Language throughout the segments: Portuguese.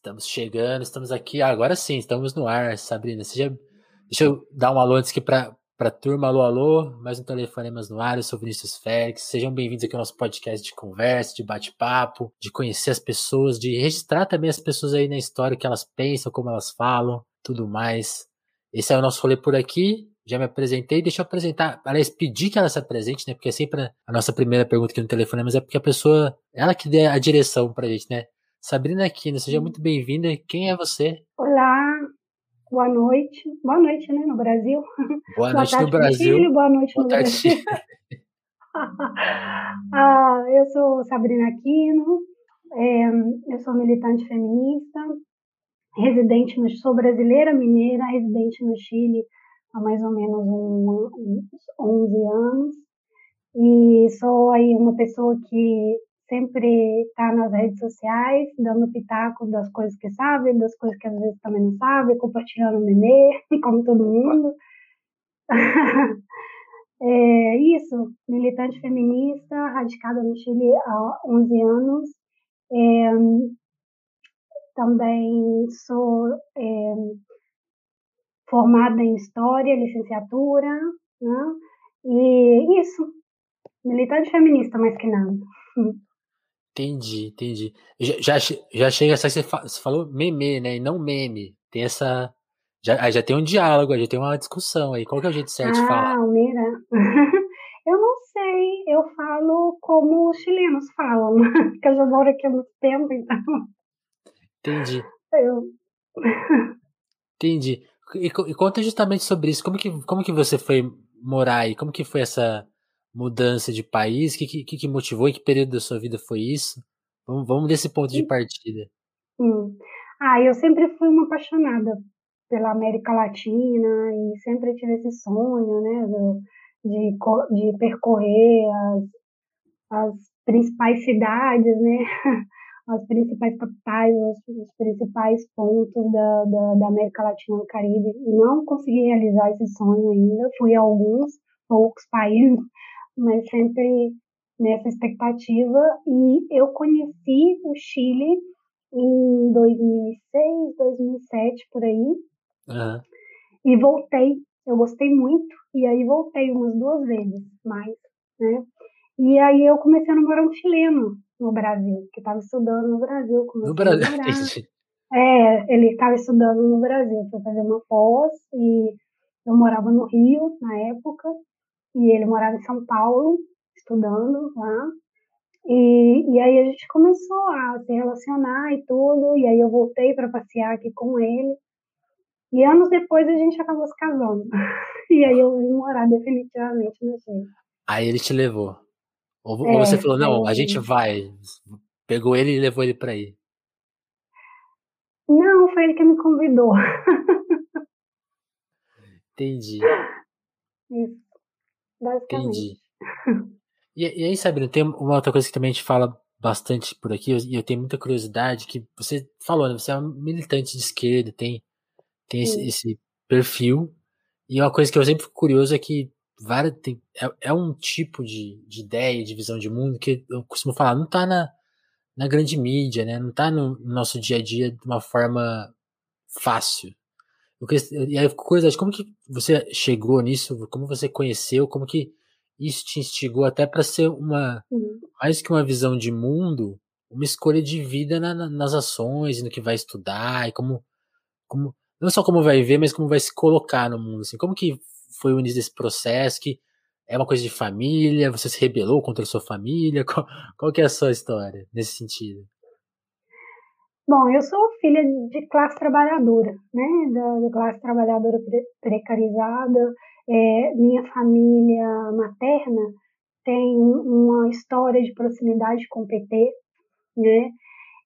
Estamos chegando, estamos aqui. Ah, agora sim, estamos no ar, Sabrina. Seja... Deixa eu dar um alô antes aqui para a turma. Alô, alô. Mais um Telefonemas no ar. Eu sou Vinícius Félix. Sejam bem-vindos aqui ao nosso podcast de conversa, de bate-papo, de conhecer as pessoas, de registrar também as pessoas aí na história, o que elas pensam, como elas falam, tudo mais. Esse é o nosso rolê por aqui. Já me apresentei, deixa eu apresentar, aliás, pedir que ela se apresente, né? Porque é sempre a nossa primeira pergunta aqui no telefone, mas é porque a pessoa, ela que dê a direção pra gente, né? Sabrina Aquino, seja muito bem-vinda. Quem é você? Olá, boa noite. Boa noite, né, no Brasil. Boa noite boa no Brasil. Chile, boa noite boa no tarde. Brasil. ah, eu sou Sabrina Aquino, é, eu sou militante feminista, residente no, sou brasileira mineira, residente no Chile há mais ou menos um, uns 11 anos e sou aí uma pessoa que sempre está nas redes sociais, dando pitaco das coisas que sabe, das coisas que às vezes também não sabe, compartilhando meme, como todo mundo. é isso, militante feminista, radicada no Chile há 11 anos. É, também sou é, formada em História, licenciatura, né? e isso, militante feminista mais que nada. Entendi, entendi. Já, já, já chega, você falou meme, né? E não meme. Tem essa. Já, já tem um diálogo, já tem uma discussão aí. Qual que é o jeito certo ah, de falar? Ah, mira. eu não sei, eu falo como os chilenos falam, porque eu já moro aqui há muito tempo, então. Entendi. Eu... Entendi. E, e conta justamente sobre isso. Como que, como que você foi morar aí? Como que foi essa mudança de país? O que, que, que motivou? Em que período da sua vida foi isso? Vamos, vamos desse ponto de partida. Hum. Ah, eu sempre fui uma apaixonada pela América Latina e sempre tive esse sonho, né, de, de percorrer as, as principais cidades, né, as principais capitais, os, os principais pontos da, da, da, América Latina e do Caribe. Não consegui realizar esse sonho ainda, fui a alguns poucos países, mas sempre nessa expectativa. E eu conheci o Chile em 2006, 2007, por aí. Uhum. E voltei. Eu gostei muito. E aí voltei umas duas vezes mais, né? E aí eu comecei a namorar um chileno no Brasil, que estava estudando no Brasil. No Brasil? É, ele estava estudando no Brasil, foi fazer uma pós e eu morava no Rio na época e ele morava em São Paulo, estudando lá. E, e aí a gente começou a se relacionar e tudo, e aí eu voltei para passear aqui com ele. E anos depois a gente acabou se casando. e aí eu vim morar definitivamente no Chile. Aí ele te levou. Ou, é, ou você falou, não, a gente vai. Pegou ele e levou ele para aí. Não, foi ele que me convidou. Entendi. Isso basicamente. Entendi. E, e aí, Sabrina, tem uma outra coisa que também a gente fala bastante por aqui, e eu tenho muita curiosidade, que você falou, né? Você é um militante de esquerda, tem, tem esse, esse, perfil, e uma coisa que eu sempre fico curioso é que várias, tem, é, é, um tipo de, de ideia, de visão de mundo que eu costumo falar, não tá na, na grande mídia, né? Não tá no, no nosso dia a dia de uma forma fácil. Eu e aí, curiosidade, como que você chegou nisso? Como você conheceu? Como que isso te instigou até para ser uma, uhum. mais que uma visão de mundo, uma escolha de vida na, na, nas ações, no que vai estudar e como, como, não só como vai ver, mas como vai se colocar no mundo, assim. Como que foi o início desse processo? Que é uma coisa de família? Você se rebelou contra a sua família? Qual, qual que é a sua história nesse sentido? Bom, eu sou filha de classe trabalhadora, né? Da, da classe trabalhadora pre precarizada. É, minha família materna tem uma história de proximidade com o PT, né?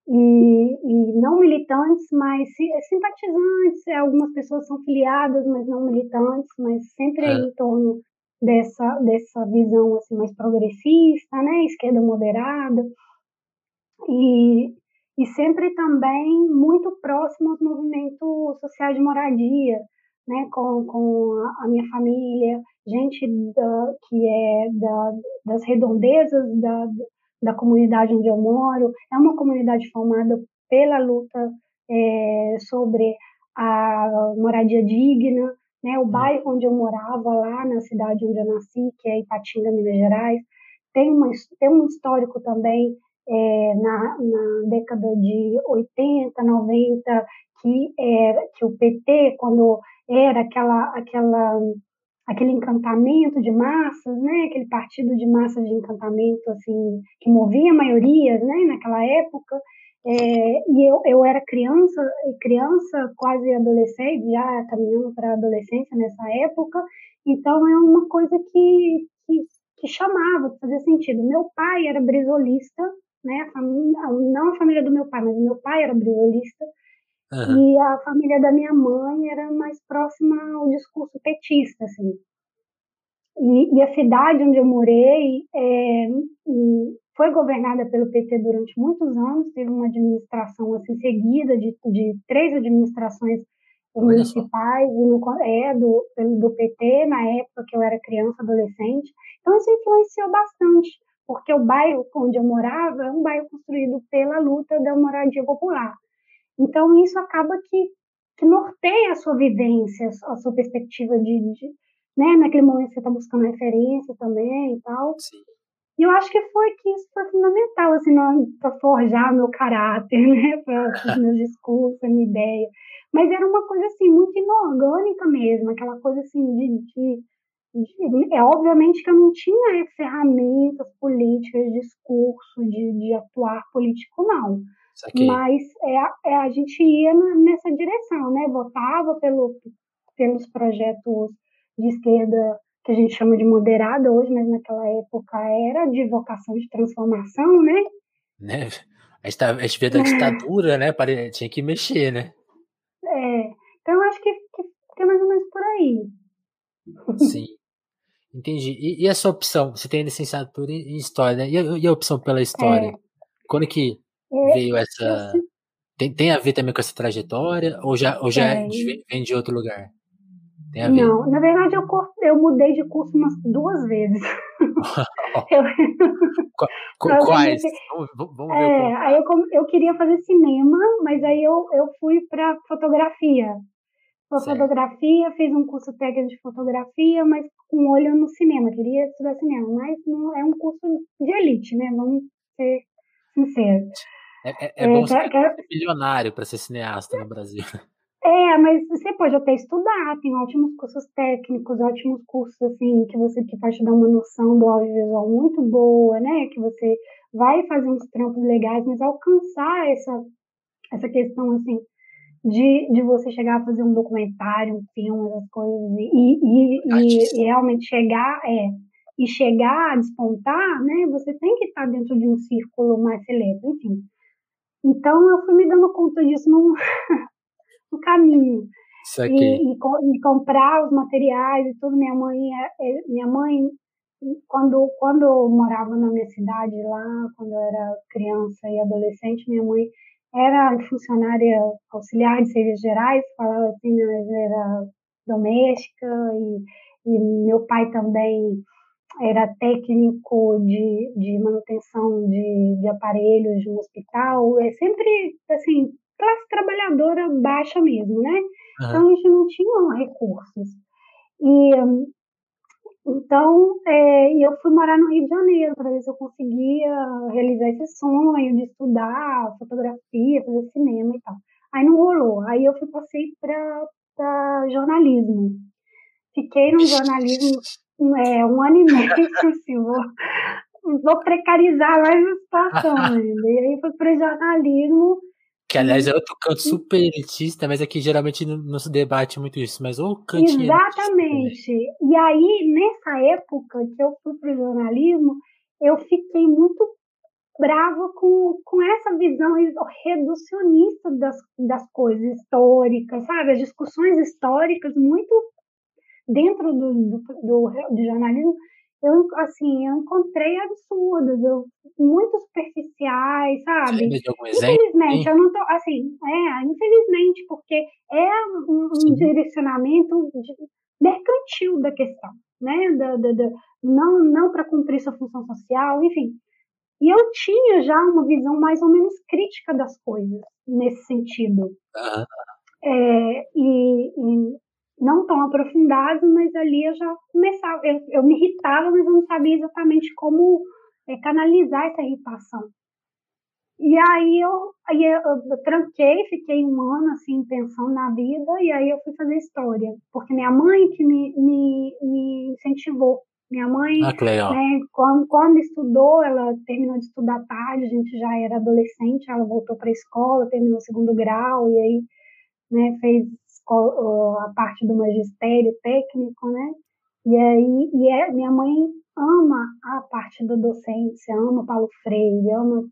E, e, não militantes, mas simpatizantes. Algumas pessoas são filiadas, mas não militantes, mas sempre é. em torno dessa, dessa visão assim, mais progressista, né? esquerda moderada. E, e sempre também muito próximo aos movimentos sociais de moradia, né, com, com a, minha família, gente da, que é da, das redondezas da, da comunidade onde eu moro. É uma comunidade formada pela luta é, sobre a moradia digna, né? O bairro onde eu morava lá na cidade onde eu nasci, que é Ipatinga, Minas Gerais, tem, uma, tem um histórico também é, na, na década de 80, 90, que, era, que o PT, quando era aquela, aquela, aquele encantamento de massas, né, aquele partido de massas de encantamento assim, que movia maiorias né, naquela época, é, e eu, eu era criança, criança quase adolescente, já caminhando para a adolescência nessa época, então é uma coisa que, que, que chamava, que fazia sentido. Meu pai era brisolista, né, a família, não a família do meu pai, mas o meu pai era brisolista, uhum. e a família da minha mãe era mais próxima ao discurso petista, assim. E, e a cidade onde eu morei é, foi governada pelo PT durante muitos anos, teve uma administração assim seguida de, de três administrações municipais e no, é, do, do PT na época que eu era criança, adolescente. Então isso influenciou bastante, porque o bairro onde eu morava é um bairro construído pela luta da moradia popular. Então isso acaba que, que norteia a sua vivência, a sua perspectiva de, de né, naquele momento você está buscando referência também e tal. Sim. E eu acho que foi que isso foi fundamental, assim, para forjar meu caráter, né, para os meus discursos, a minha ideia. Mas era uma coisa, assim, muito inorgânica mesmo, aquela coisa, assim, de, de, de é obviamente que eu não tinha ferramentas políticas, discurso de, de atuar político, não. Mas é, é, a gente ia nessa direção, né? Votava pelo, pelos projetos de esquerda que a gente chama de moderada hoje, mas naquela época era de vocação de transformação, né? Né? A gente, tá, a gente vê da ditadura, né? Tinha que mexer, né? É, então eu acho que, que, que é mais ou menos por aí. Sim. Entendi. E, e a sua opção? Você tem licenciatura em História, né? E a, e a opção pela História? É. Quando que é, veio essa... Tem, tem a ver também com essa trajetória? Ou já, ou já é, vem de outro lugar? Não, na verdade eu, eu mudei de curso umas duas vezes. eu, Quais? Vamos, vamos ver. É, aí eu, eu queria fazer cinema, mas aí eu, eu fui para fotografia. Foi fotografia, fiz um curso técnico de fotografia, mas com olho no cinema. Queria estudar cinema, mas não é um curso de elite, né? Vamos ser sinceros. É, é, é bom é, ser milionário para ser cineasta no Brasil. É, mas você pode até estudar, tem ótimos cursos técnicos, ótimos cursos assim que você que pode te dar uma noção do audiovisual muito boa, né? Que você vai fazer uns trampos legais, mas alcançar essa essa questão assim de, de você chegar a fazer um documentário, um filme, essas coisas e, e, e, e realmente chegar é e chegar a despontar, né? Você tem que estar dentro de um círculo mais seleto, enfim. Então eu fui me dando conta disso num no caminho. E, e, e, comprar os materiais e tudo. Minha mãe, é, é, minha mãe quando, quando eu morava na minha cidade lá, quando eu era criança e adolescente, minha mãe era funcionária auxiliar de serviços gerais, falava assim, mas era doméstica e, e meu pai também era técnico de, de manutenção de, de aparelhos de um hospital, é sempre, assim, classe trabalhadora baixa mesmo, né? Uhum. Então a gente não tinha recursos. E então é, eu fui morar no Rio de Janeiro para ver se eu conseguia realizar esse sonho de estudar fotografia, fazer cinema e tal. Aí não rolou. Aí eu fui passei para jornalismo. Fiquei no jornalismo é, um ano e meio, assim, vou, vou precarizar mais a situação ainda. E aí fui para jornalismo que, aliás, é outro canto super elitista, mas aqui geralmente não, se debate muito isso. Mas o cantinho. Exatamente. E aí, nessa época que eu fui para o jornalismo, eu fiquei muito brava com, com essa visão reducionista das, das coisas históricas, sabe? As discussões históricas muito dentro do, do, do, do jornalismo eu, assim, eu encontrei absurdas, eu, muito superficiais, sabe? Infelizmente, eu não tô, assim, é, infelizmente, porque é um, um direcionamento de, mercantil da questão, né? Da, da, da não não para cumprir sua função social, enfim. E eu tinha já uma visão mais ou menos crítica das coisas, nesse sentido. É, e, e não tão aprofundado, mas ali eu já começava, eu, eu me irritava, mas eu não sabia exatamente como é, canalizar essa irritação. E aí eu, aí eu, eu, tranquei, fiquei um ano assim pensando na vida, e aí eu fui fazer história, porque minha mãe que me, me, me incentivou. Minha mãe, ah, né, quando, quando estudou, ela terminou de estudar tarde, a gente já era adolescente, ela voltou para a escola, terminou o segundo grau, e aí né, fez a parte do magistério técnico, né? E aí, e é, minha mãe ama a parte da docência, ama Paulo Freire, ama,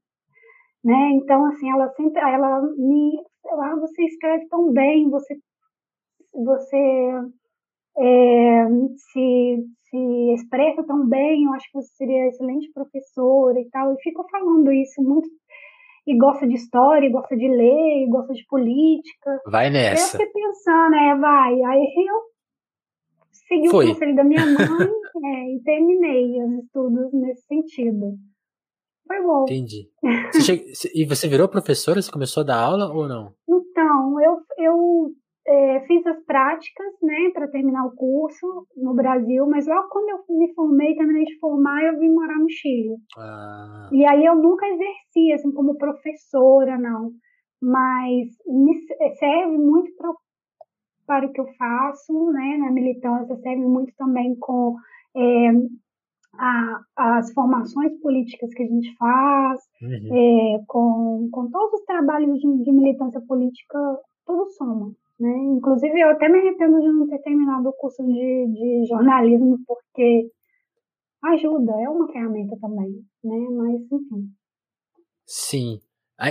né? Então, assim, ela sempre, ela me, ah, você escreve tão bem, você, você é, se, se expressa tão bem, eu acho que você seria excelente professora e tal, e ficou falando isso muito e gosta de história, e gosta de ler, e gosta de política. Vai nessa. Eu fiquei pensando, é, vai. Aí eu segui Foi. o conselho da minha mãe é, e terminei os estudos nesse sentido. Foi bom. Entendi. Você e você virou professora? Você começou a dar aula ou não? Então, eu, eu é, fiz as práticas, né, para terminar o curso no Brasil, mas logo quando eu me formei, terminei de formar, eu vim morar no Chile. Ah. E aí eu nunca exerci, assim, como professora, não. Mas me serve muito pra, para o que eu faço, né, na militância, serve muito também com é, a, as formações políticas que a gente faz, uhum. é, com, com todos os trabalhos de, de militância política, tudo soma. Né? Inclusive, eu até me arrependo de não ter terminado o curso de, de jornalismo, porque ajuda, é uma ferramenta também, né? Mas, enfim. Sim.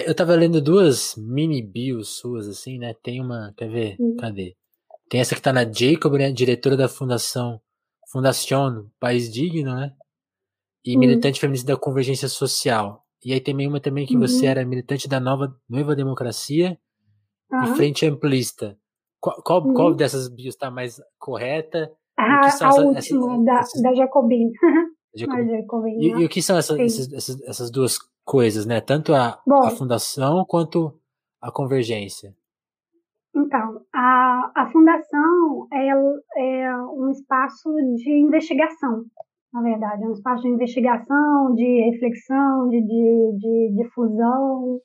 Eu tava lendo duas mini bios suas, assim, né? Tem uma, quer ver? Sim. Cadê? Tem essa que tá na Jacob, né? Diretora da Fundação Fundação País Digno, né? E militante feminista da Convergência Social. E aí tem uma também que uhum. você era militante da Nova Nova Democracia uhum. e Frente Amplista. Qual, qual, uhum. qual dessas bios está mais correta? Ah, a essas, última, essas, da, essas... da Jacobin. Jacobin. Jacobin e, e, o que são essas, essas, essas, duas coisas, né? Tanto a, Bom, a fundação quanto a convergência. Então, a, a fundação é, é um espaço de investigação, na verdade, é um espaço de investigação, de reflexão, de, de, de difusão,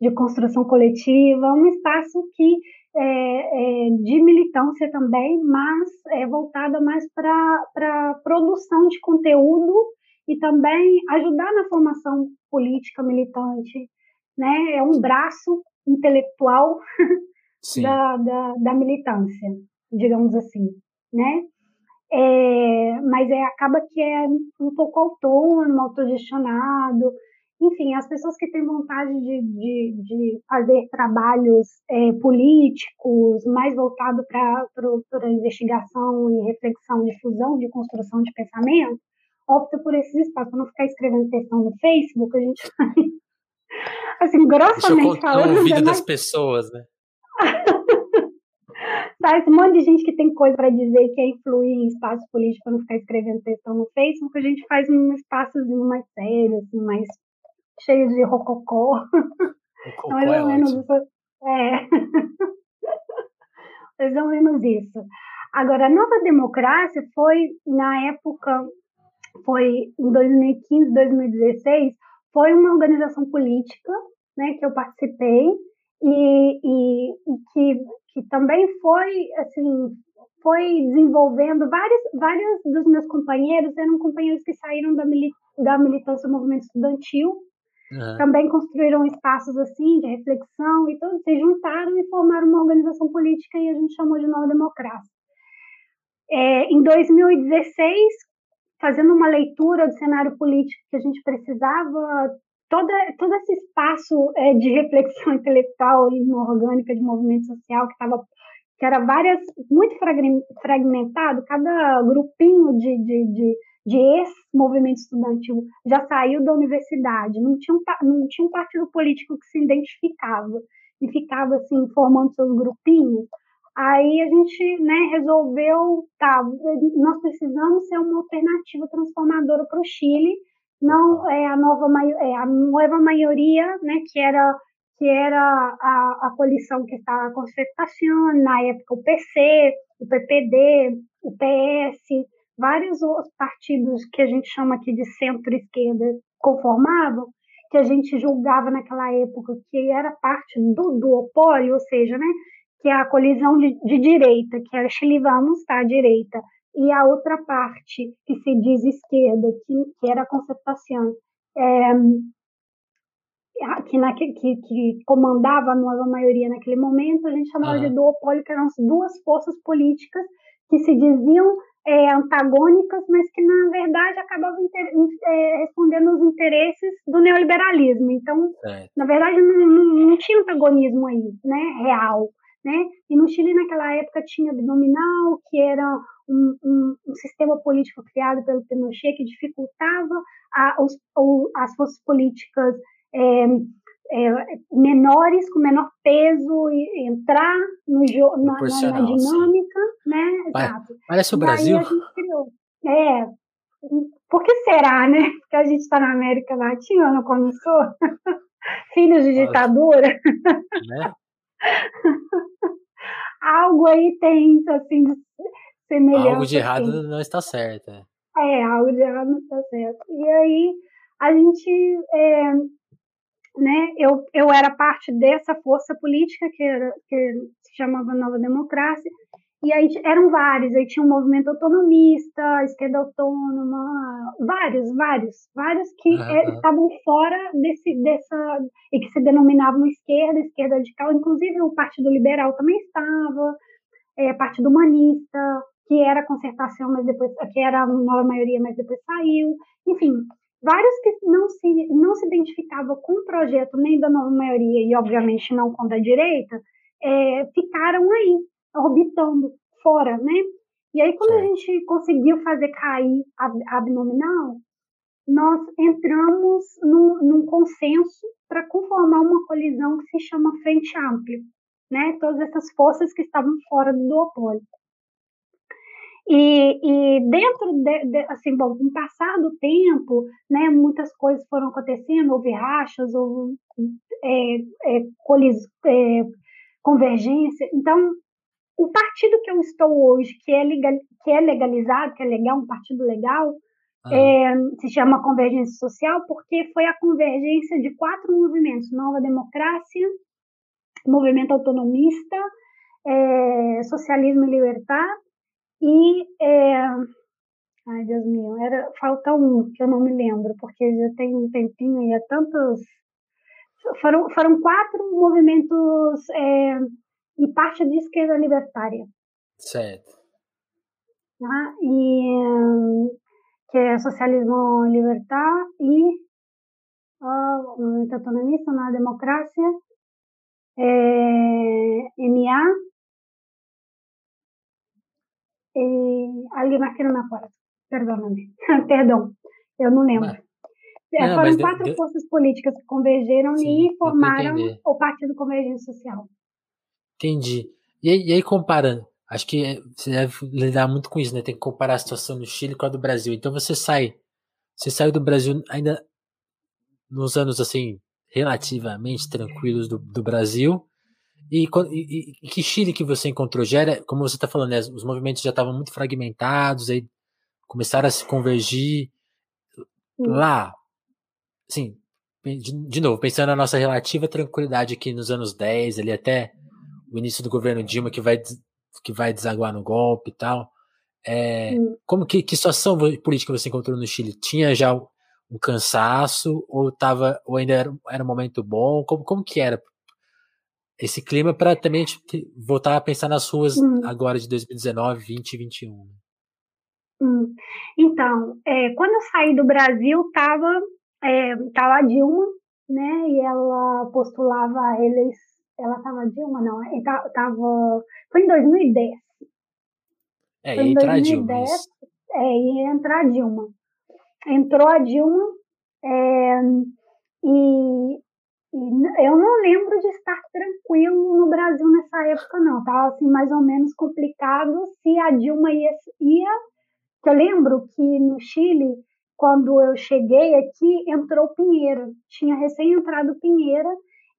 de construção coletiva, é um espaço que é, é, de militância também, mas é voltada mais para produção de conteúdo e também ajudar na formação política militante. Né? É um braço intelectual da, da, da, militância, digamos assim. Né? É, mas é, acaba que é um pouco autônomo, autogestionado, enfim, as pessoas que têm vontade de, de, de fazer trabalhos é, políticos, mais voltado para a investigação e reflexão, difusão, de construção de pensamento, opta por esses espaços, para não ficar escrevendo textão no Facebook, a gente assim, grossamente falando. o vídeo das pessoas, né? Sabe, um monte de gente que tem coisa para dizer que quer influir em espaço político para não ficar escrevendo textão no Facebook, a gente faz um espaçozinho mais sério, assim, mais cheio de rococó. Rococó mais é ou menos isso. É. mais ou menos isso. Agora, a Nova Democracia foi, na época, foi em 2015, 2016, foi uma organização política né, que eu participei e, e, e que, que também foi, assim, foi desenvolvendo vários, vários dos meus companheiros eram companheiros que saíram da, mili da militância do movimento estudantil Uhum. Também construíram espaços assim de reflexão e todos se juntaram e formaram uma organização política e a gente chamou de Nova Democracia. É, em 2016, fazendo uma leitura do cenário político que a gente precisava, toda, todo esse espaço é, de reflexão intelectual e orgânica de movimento social que estava que era várias muito fragmentado, cada grupinho de, de, de de ex-movimento estudantil já saiu da universidade, não tinha, um, não tinha um partido político que se identificava e ficava assim formando seus grupinhos. Aí a gente né, resolveu, tá, nós precisamos ser uma alternativa transformadora para o Chile não é a nova é a nova maioria, né, que era que era a, a coalição que estava a concertação, na época o PC, o PPD, o PS, vários outros partidos que a gente chama aqui de centro-esquerda conformavam, que a gente julgava naquela época que era parte do duopólio, ou seja, né, que é a colisão de, de direita, que era Chile Vamos, tá, a direita, e a outra parte que se diz esquerda, que, que era a concertação, é, que, na, que, que, comandava a nova maioria naquele momento, a gente chamava uhum. de duopólio, que eram as duas forças políticas que se diziam é, antagônicas, mas que na verdade acabavam inter, é, respondendo os interesses do neoliberalismo. Então, é. na verdade, não, não, não, tinha antagonismo aí, né, real. Né? E no Chile, naquela época, tinha abdominal, que era um, um, um sistema político criado pelo Pinochet que dificultava a, os, as forças políticas é, é, menores, com menor peso, e entrar no na, na, dinâmica, sim. né? Exato. Parece o Brasil. É, por que será, né? Porque a gente está na América Latina, não começou? Filhos de ditadura. Né? algo aí tem, assim, semelhante. Algo de errado assim. não está certo. É. é, algo de errado não está certo. E aí, a gente é, né, eu, eu era parte dessa força política que, era, que se chamava Nova Democracia, e aí eram vários, aí tinha um movimento autonomista, esquerda autônoma, vários, vários, vários que uhum. é, estavam fora desse, dessa, e que se denominavam esquerda, esquerda radical, inclusive o Partido Liberal também estava, é, Partido Humanista, que era concertação, mas depois, que era a nova maioria, mas depois saiu, enfim, vários que não se, não se identificavam com o projeto nem da nova maioria e, obviamente, não com da direita, é, ficaram aí, orbitando fora, né? E aí, quando a gente conseguiu fazer cair a abdominal, nós entramos num, num consenso para conformar uma colisão que se chama Frente Ampla, né? Todas essas forças que estavam fora do duopólio. E, e dentro de, de, assim, bom, com o passar do tempo, né, muitas coisas foram acontecendo, houve rachas, houve é, é, colis, é, convergência. Então, o partido que eu estou hoje, que é, legal, que é legalizado, que é legal, um partido legal, ah. é, se chama Convergência Social, porque foi a convergência de quatro movimentos: Nova Democracia, Movimento Autonomista, é, Socialismo e Libertar e, é... ai Deus meu, era, falta um que eu não me lembro, porque já tem um tempinho e é tantos. Foram, foram quatro movimentos é, e parte de esquerda libertária. Certo. Tá? E, que é socialismo libertar e o movimento autonomista na democracia, é, MA, e mais que não me acorda. Perdona-me. Perdão, eu não lembro. É, não, foram quatro deu, forças políticas que convergeram Sim, e formaram o Partido Convergência Social. Entendi. E aí, e aí, comparando, acho que você deve lidar muito com isso, né? Tem que comparar a situação no Chile com a do Brasil. Então você sai, você saiu do Brasil ainda nos anos assim relativamente tranquilos do, do Brasil e, e, e, que Chile que você encontrou? Já era, como você está falando, né, os movimentos já estavam muito fragmentados, aí começaram a se convergir. Lá, assim, de, de, novo, pensando na nossa relativa tranquilidade aqui nos anos 10, ali até o início do governo Dilma, que vai, que vai desaguar no golpe e tal. É, como que, que situação política você encontrou no Chile? Tinha já um cansaço ou tava ou ainda era, era um momento bom? Como, como que era esse clima para também voltar a pensar nas ruas hum. agora de 2019, 20 e 21. Hum. Então, é, quando eu saí do Brasil, estava é, tava a Dilma, né? E ela postulava a eleição. Ela estava Dilma, não, tava, foi em 2010. É, foi ia entrar 2010, Dilma. É, ia entrar a Dilma. Entrou a Dilma, é, e e eu não lembro de estar tranquilo no Brasil nessa época, não. Estava assim, mais ou menos complicado se a Dilma ia, ia. Eu lembro que no Chile, quando eu cheguei aqui, entrou Pinheira. Tinha recém entrado Pinheira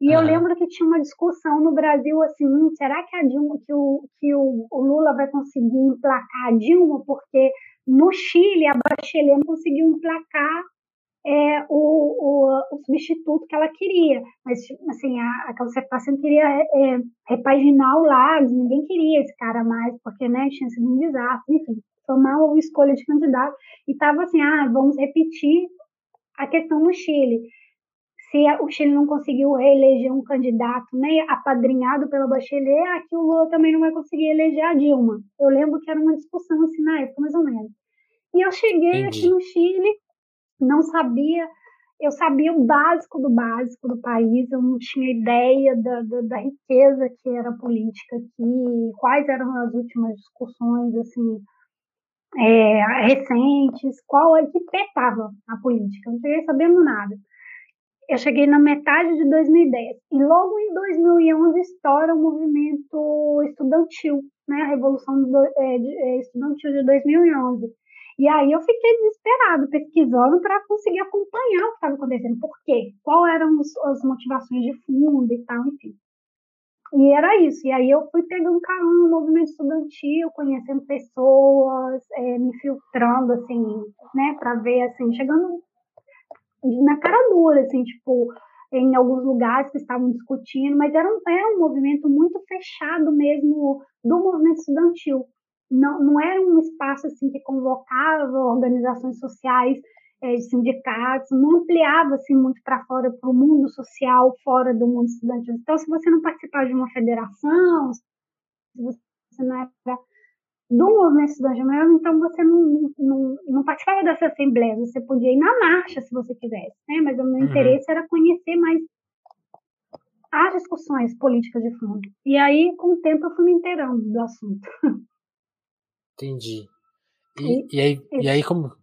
e uhum. eu lembro que tinha uma discussão no Brasil assim, hum, será que a Dilma, que o, que o, o, Lula vai conseguir emplacar a Dilma? Porque no Chile a Bachelet não conseguiu emplacar é, o, o, o, substituto que ela queria. Mas, assim, a, a concertação queria é, repaginar o Lagos, ninguém queria esse cara mais, porque, né, tinha sido um desastre, enfim, foi uma escolha de candidato. E estava assim, ah, vamos repetir a questão no Chile se o Chile não conseguiu reeleger um candidato né, apadrinhado pela Bachelet, aqui o Lula também não vai conseguir eleger a Dilma. Eu lembro que era uma discussão assim na época, mais ou menos. E eu cheguei Entendi. aqui no Chile, não sabia, eu sabia o básico do básico do país, eu não tinha ideia da, da, da riqueza que era a política aqui, quais eram as últimas discussões, assim, é, recentes, qual é que petava a política, eu não cheguei sabendo nada eu cheguei na metade de 2010 e logo em 2011 estoura o movimento estudantil, né, a revolução do, é, de, é, estudantil de 2011. E aí eu fiquei desesperado pesquisando para conseguir acompanhar o que estava acontecendo, por quê, quais eram as motivações de fundo e tal, enfim. E era isso. E aí eu fui pegando carona no movimento estudantil, conhecendo pessoas, é, me filtrando, assim, né, para ver, assim, chegando na cara dura, assim, tipo, em alguns lugares que estavam discutindo, mas era um, era um movimento muito fechado mesmo do movimento estudantil. Não, não era um espaço assim que convocava organizações sociais, é, sindicatos, não ampliava assim muito para fora, para o mundo social, fora do mundo estudantil. Então, se você não participava de uma federação, se você não era do movimento estudantil, então você não, não, não, participava dessa assembleia, você podia ir na marcha se você quisesse, né? mas o meu uhum. interesse era conhecer mais as discussões políticas de fundo. E aí, com o tempo, eu fui me inteirando do assunto. Entendi. E, e, e aí, e aí como.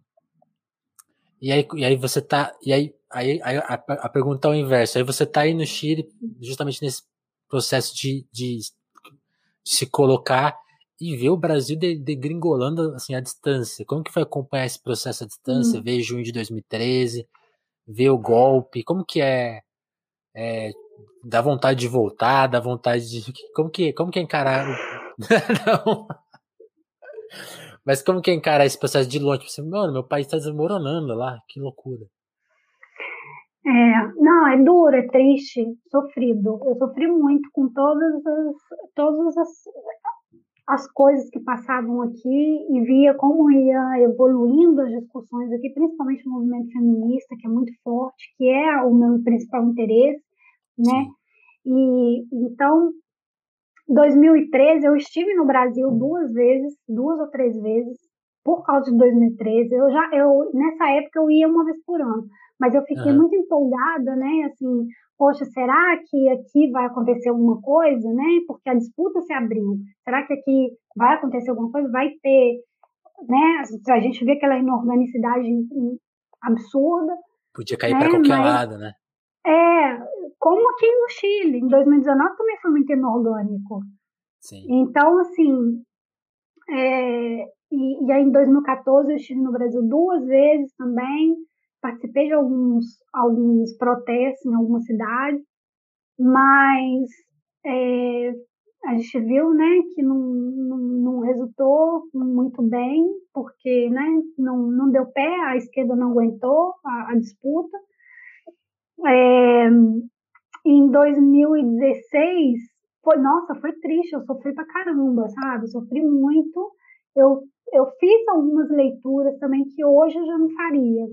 E aí, e aí você tá. E aí, aí, aí a, a pergunta é o inverso. Aí você tá aí no Chile, justamente nesse processo de, de, de se colocar e ver o Brasil degringolando assim, à distância. Como que foi acompanhar esse processo à distância? Hum. Ver junho de 2013, ver o golpe, como que é, é dá vontade de voltar, dá vontade de como que como que é encarar não. Mas como que é encarar esse processo de longe? Você, mano, meu país está desmoronando lá, que loucura. É, não, é duro, é triste, sofrido. Eu sofri muito com todas as, todas as, as coisas que passavam aqui e via como ia evoluindo as discussões aqui, principalmente no movimento feminista, que é muito forte, que é o meu principal interesse, né? E então, 2013 eu estive no Brasil duas vezes, duas ou três vezes, por causa de 2013. Eu já, eu nessa época eu ia uma vez por ano, mas eu fiquei uhum. muito empolgada, né? Assim, poxa, será que aqui vai acontecer alguma coisa, né? Porque a disputa se abriu. Será que aqui vai acontecer alguma coisa? Vai ter, né? A gente vê aquela inorganicidade absurda. Podia cair né? para qualquer Mas, lado, né? É, como aqui no Chile, em 2019 também foi muito inorgânico. Sim. Então, assim, é, e, e aí em 2014 eu estive no Brasil duas vezes também, participei de alguns, alguns protestos em algumas cidades, mas é, a gente viu né, que não, não, não, resultou muito bem, porque né, não, não deu pé, a esquerda não aguentou a, a disputa. É, em 2016, foi, nossa, foi triste, eu sofri pra caramba, sabe? Sofri muito. Eu, eu fiz algumas leituras também que hoje eu já não faria.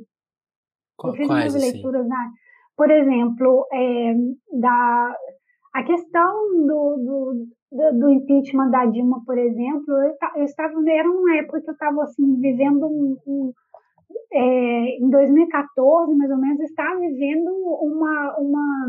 Qual, eu fiz umas assim? leituras, na, por exemplo, é, da, a questão do, do, do, do, impeachment da Dilma, por exemplo, eu, eu estava, era uma época que eu estava assim, vivendo um, um é, em 2014, mais ou menos, estava vivendo uma, uma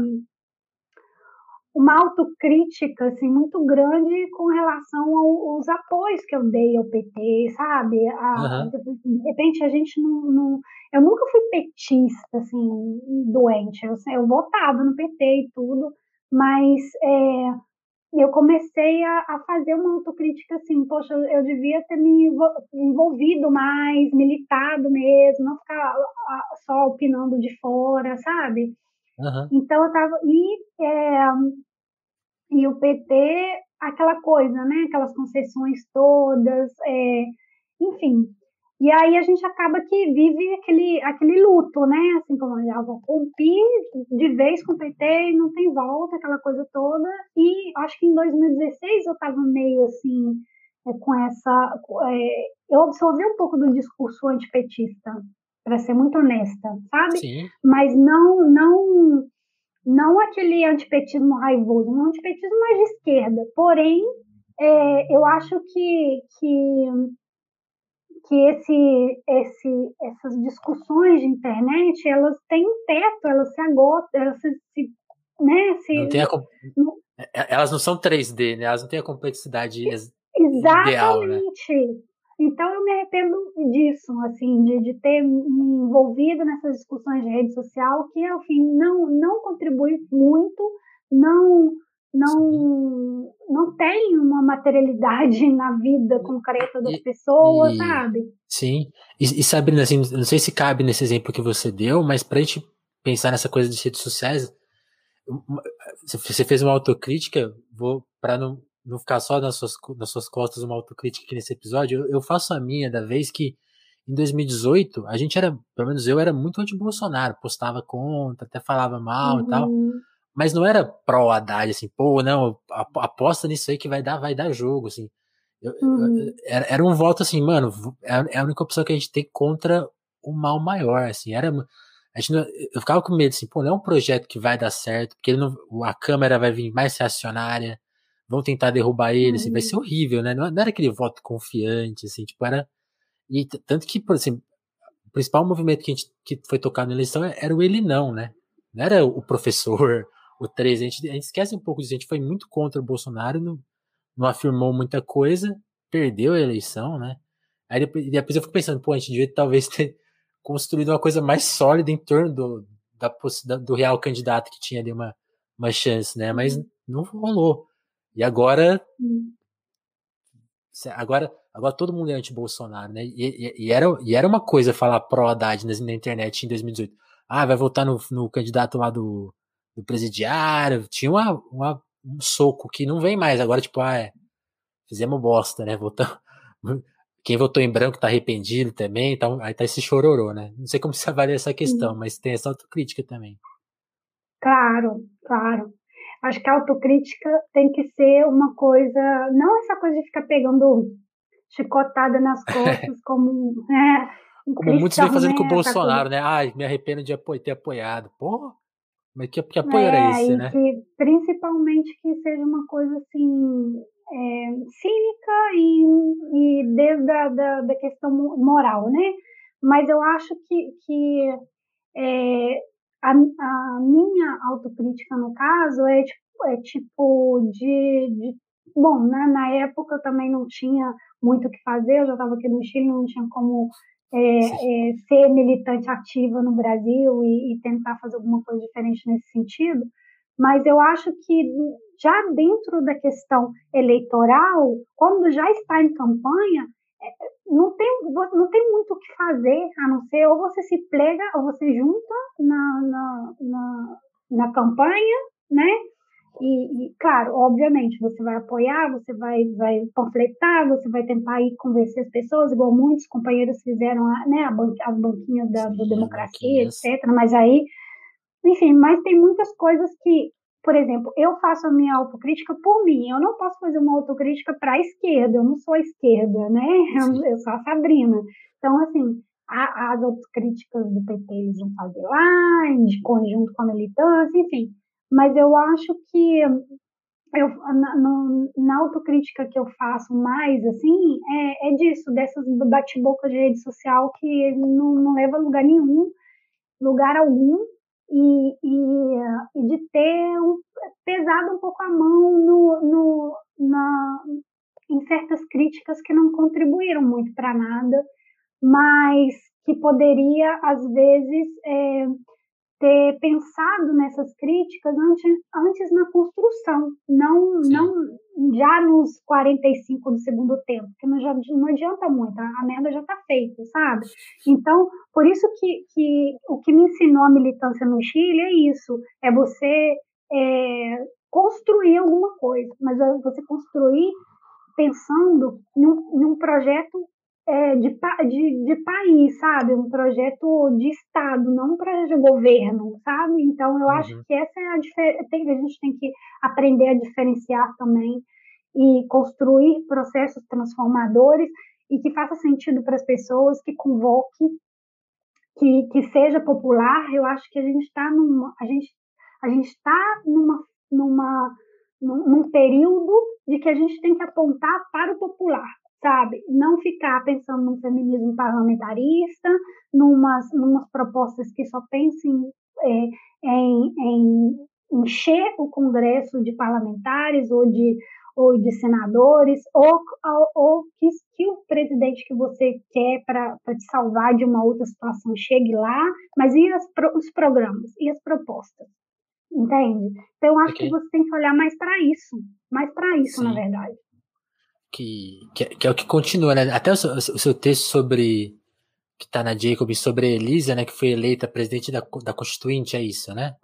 uma autocrítica assim muito grande com relação aos apoios que eu dei ao PT, sabe? A, uhum. De repente a gente não, não, eu nunca fui petista assim doente, eu, eu votava no PT e tudo, mas é, eu comecei a, a, fazer uma autocrítica assim, poxa, eu devia ter me envolvido mais, militado mesmo, não ficar só opinando de fora, sabe? Uhum. Então eu tava. E, é, e o PT, aquela coisa, né? Aquelas concessões todas, é, enfim. E aí a gente acaba que vive aquele, aquele luto, né? Assim como eu vou rompi de vez com o PT e não tem volta, aquela coisa toda. E acho que em 2016 eu estava meio assim, é, com essa. É, eu absorvi um pouco do discurso antipetista, para ser muito honesta, sabe? Sim. Mas não, não, não aquele antipetismo raivoso, um antipetismo mais de esquerda. Porém, é, eu acho que, que que esse, esse, essas discussões de internet elas têm um teto, elas se agotam, elas se, se né, se, não tem a, não, é, é, elas não são 3D, né? Elas não têm a complexidade Exatamente. ideal, né? Então eu me arrependo disso, assim, de, de ter me envolvido nessas discussões de rede social que, ao fim, não, não contribui muito, não não, não tem uma materialidade na vida concreta das pessoas, e, sabe? Sim. E, e Sabrina, assim, não sei se cabe nesse exemplo que você deu, mas pra gente pensar nessa coisa de redes sociais, você fez uma autocrítica, vou para não, não ficar só nas suas, nas suas costas uma autocrítica aqui nesse episódio, eu, eu faço a minha da vez que em 2018 a gente era, pelo menos eu era muito anti-Bolsonaro, postava contra, até falava mal uhum. e tal. Uhum mas não era pró Haddad, assim, pô, não, aposta nisso aí que vai dar, vai dar jogo, assim. Eu, uhum. eu, era, era, um voto assim, mano, é, é a única opção que a gente tem contra o mal maior, assim, era, a gente não, eu ficava com medo, assim, pô, não é um projeto que vai dar certo, porque não, a Câmara vai vir mais reacionária, vão tentar derrubar ele, uhum. assim, vai ser uhum. horrível, né, não, não, era aquele voto confiante, assim, tipo, era, e tanto que, por exemplo, o principal movimento que, a gente, que foi tocado na eleição era o ele não, né, não era o professor, o 13. A gente, a gente esquece um pouco disso. A gente foi muito contra o Bolsonaro, não, não afirmou muita coisa, perdeu a eleição, né? Aí depois, depois eu fico pensando, pô, a gente devia talvez ter construído uma coisa mais sólida em torno do, da, do real candidato que tinha ali uma, uma chance, né? Mas uhum. não rolou. E agora. Uhum. Agora, agora todo mundo é anti-Bolsonaro, né? E, e, e, era, e era uma coisa falar pró-Haddad na, na internet em 2018. Ah, vai votar no, no candidato lá do, do presidiário, tinha uma, uma, um soco que não vem mais. Agora, tipo, ah, é, fizemos bosta, né? Votamos. Quem votou em branco tá arrependido também, então, aí tá esse chororô, né? Não sei como se avalia essa questão, mas tem essa autocrítica também. Claro, claro. Acho que a autocrítica tem que ser uma coisa, não essa coisa de ficar pegando chicotada nas costas como. É, como muitos vêm fazendo com o Bolsonaro, né? Ai, me arrependo de ter apoiado. Porra, mas que, que apoio é, era esse, né? Que, principalmente que seja uma coisa assim é, cínica e, e desde a da, da questão moral, né? Mas eu acho que, que é, a, a, minha autocrítica, no caso, é tipo, é tipo de, de bom, né, na época eu também não tinha muito o que fazer, eu já estava aqui no Chile, não tinha como é, é, ser militante ativa no Brasil e, e, tentar fazer alguma coisa diferente nesse sentido, mas eu acho que já dentro da questão eleitoral, quando já está em campanha, não tem, não tem muito o que fazer, a não ser ou você se plega, ou você junta na, na, na, na campanha, né? E, e, claro, obviamente, você vai apoiar, você vai, vai panfletar, você vai tentar ir convencer as pessoas, igual muitos companheiros fizeram né, as banquinhas da, da democracia, etc. Mas aí, enfim, mas tem muitas coisas que, por exemplo, eu faço a minha autocrítica por mim, eu não posso fazer uma autocrítica para a esquerda, eu não sou a esquerda, né? Eu, eu sou a Sabrina. Então, assim, a, as autocríticas do PT eles vão fazer lá, de conjunto com a militância, enfim mas eu acho que eu, na, na, autocrítica que eu faço mais, assim, é, é disso, dessas bate-boca de rede social que não, não leva a lugar nenhum, lugar algum, e, e, e de ter um, pesado um pouco a mão no, no, na, em certas críticas que não contribuíram muito para nada, mas que poderia, às vezes, é, ter pensado nessas críticas antes, antes na construção, não, não, já nos 45 do segundo tempo, que não, já, não adianta muito, a, merda já está feita, sabe? Então, por isso que, que o que me ensinou a militância no Chile é isso, é você é, construir alguma coisa, mas é você construir pensando em um, em um projeto é, de, de, de, país, sabe? Um projeto de Estado, não um projeto de governo, sabe? Então, eu uhum. acho que essa é a diferença. A gente tem que aprender a diferenciar também e construir processos transformadores e que faça sentido para as pessoas, que convoque, que, que seja popular. Eu acho que a gente está numa. A gente a gente está numa, numa, num, num período de que a gente tem que apontar para o popular, sabe? Não ficar pensando num feminismo parlamentarista, numas, numas propostas que só pensem é, em, em encher o Congresso de parlamentares ou de, ou de senadores, ou, ou, ou que, que, o presidente que você quer para te salvar de uma outra situação chegue lá, mas e as, os programas, e as propostas? Entende? Então, eu acho okay. que você tem que olhar mais para isso, mais para isso, Sim. na verdade que, que, que, é o que continua, né? Até o seu, o seu texto sobre que está na Jacob sobre a Elisa, né, que foi eleita presidente da, da Constituinte, é isso, né?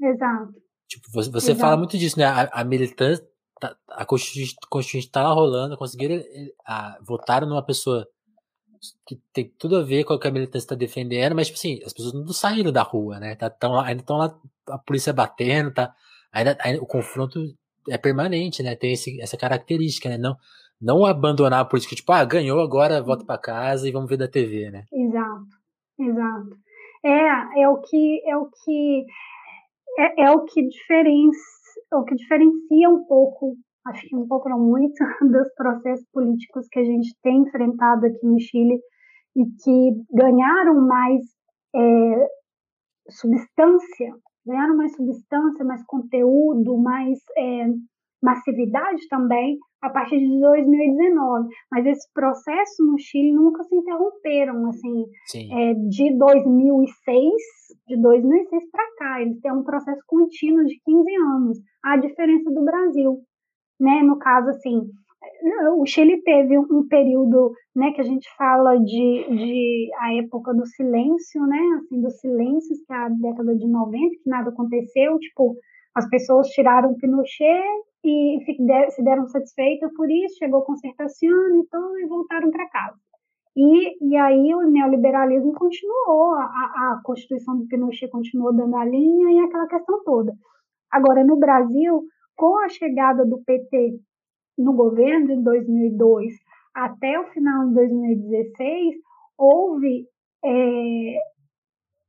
Exato. Tipo, você, você Exato. fala muito disso, né? A, a militância, tá, a Constituinte, Constituinte tá lá rolando, conseguiram, eh, a, votaram numa pessoa que tem tudo a ver com o que a militância está defendendo, mas, tipo assim, as pessoas não saíram da rua, né? Tá, tão, ainda estão lá, a polícia batendo, tá? Ainda, ainda, o confronto é permanente, né? Tem esse, essa característica, né? Não, não abandonar a política, tipo, ah, ganhou, agora volta para casa e vamos ver da TV, né? Exato, exato. É, é o que é o que é, é o que diferencia, o que diferencia um pouco, acho que um pouco não muito, dos processos políticos que a gente tem enfrentado aqui no Chile e que ganharam mais é, substância, ganharam mais substância, mais conteúdo, mais é, massividade também a partir de 2019. Mas esses processos no Chile nunca se interromperam, assim, é, de 2006, de 2006 para cá, eles têm um processo contínuo de 15 anos, a diferença do Brasil, né? No caso, assim, o Chile teve um período, né, que a gente fala de, de a época do silêncio, né, assim, dos silêncios, que é a década de 90, que nada aconteceu, tipo, as pessoas tiraram Pinochet e se deram satisfeitas por isso, chegou concertação e tudo, e voltaram para casa. E, e aí o neoliberalismo continuou, a, a Constituição do Pinochet continuou dando a linha e aquela questão toda. Agora, no Brasil, com a chegada do PT no governo em 2002 até o final de 2016, houve é,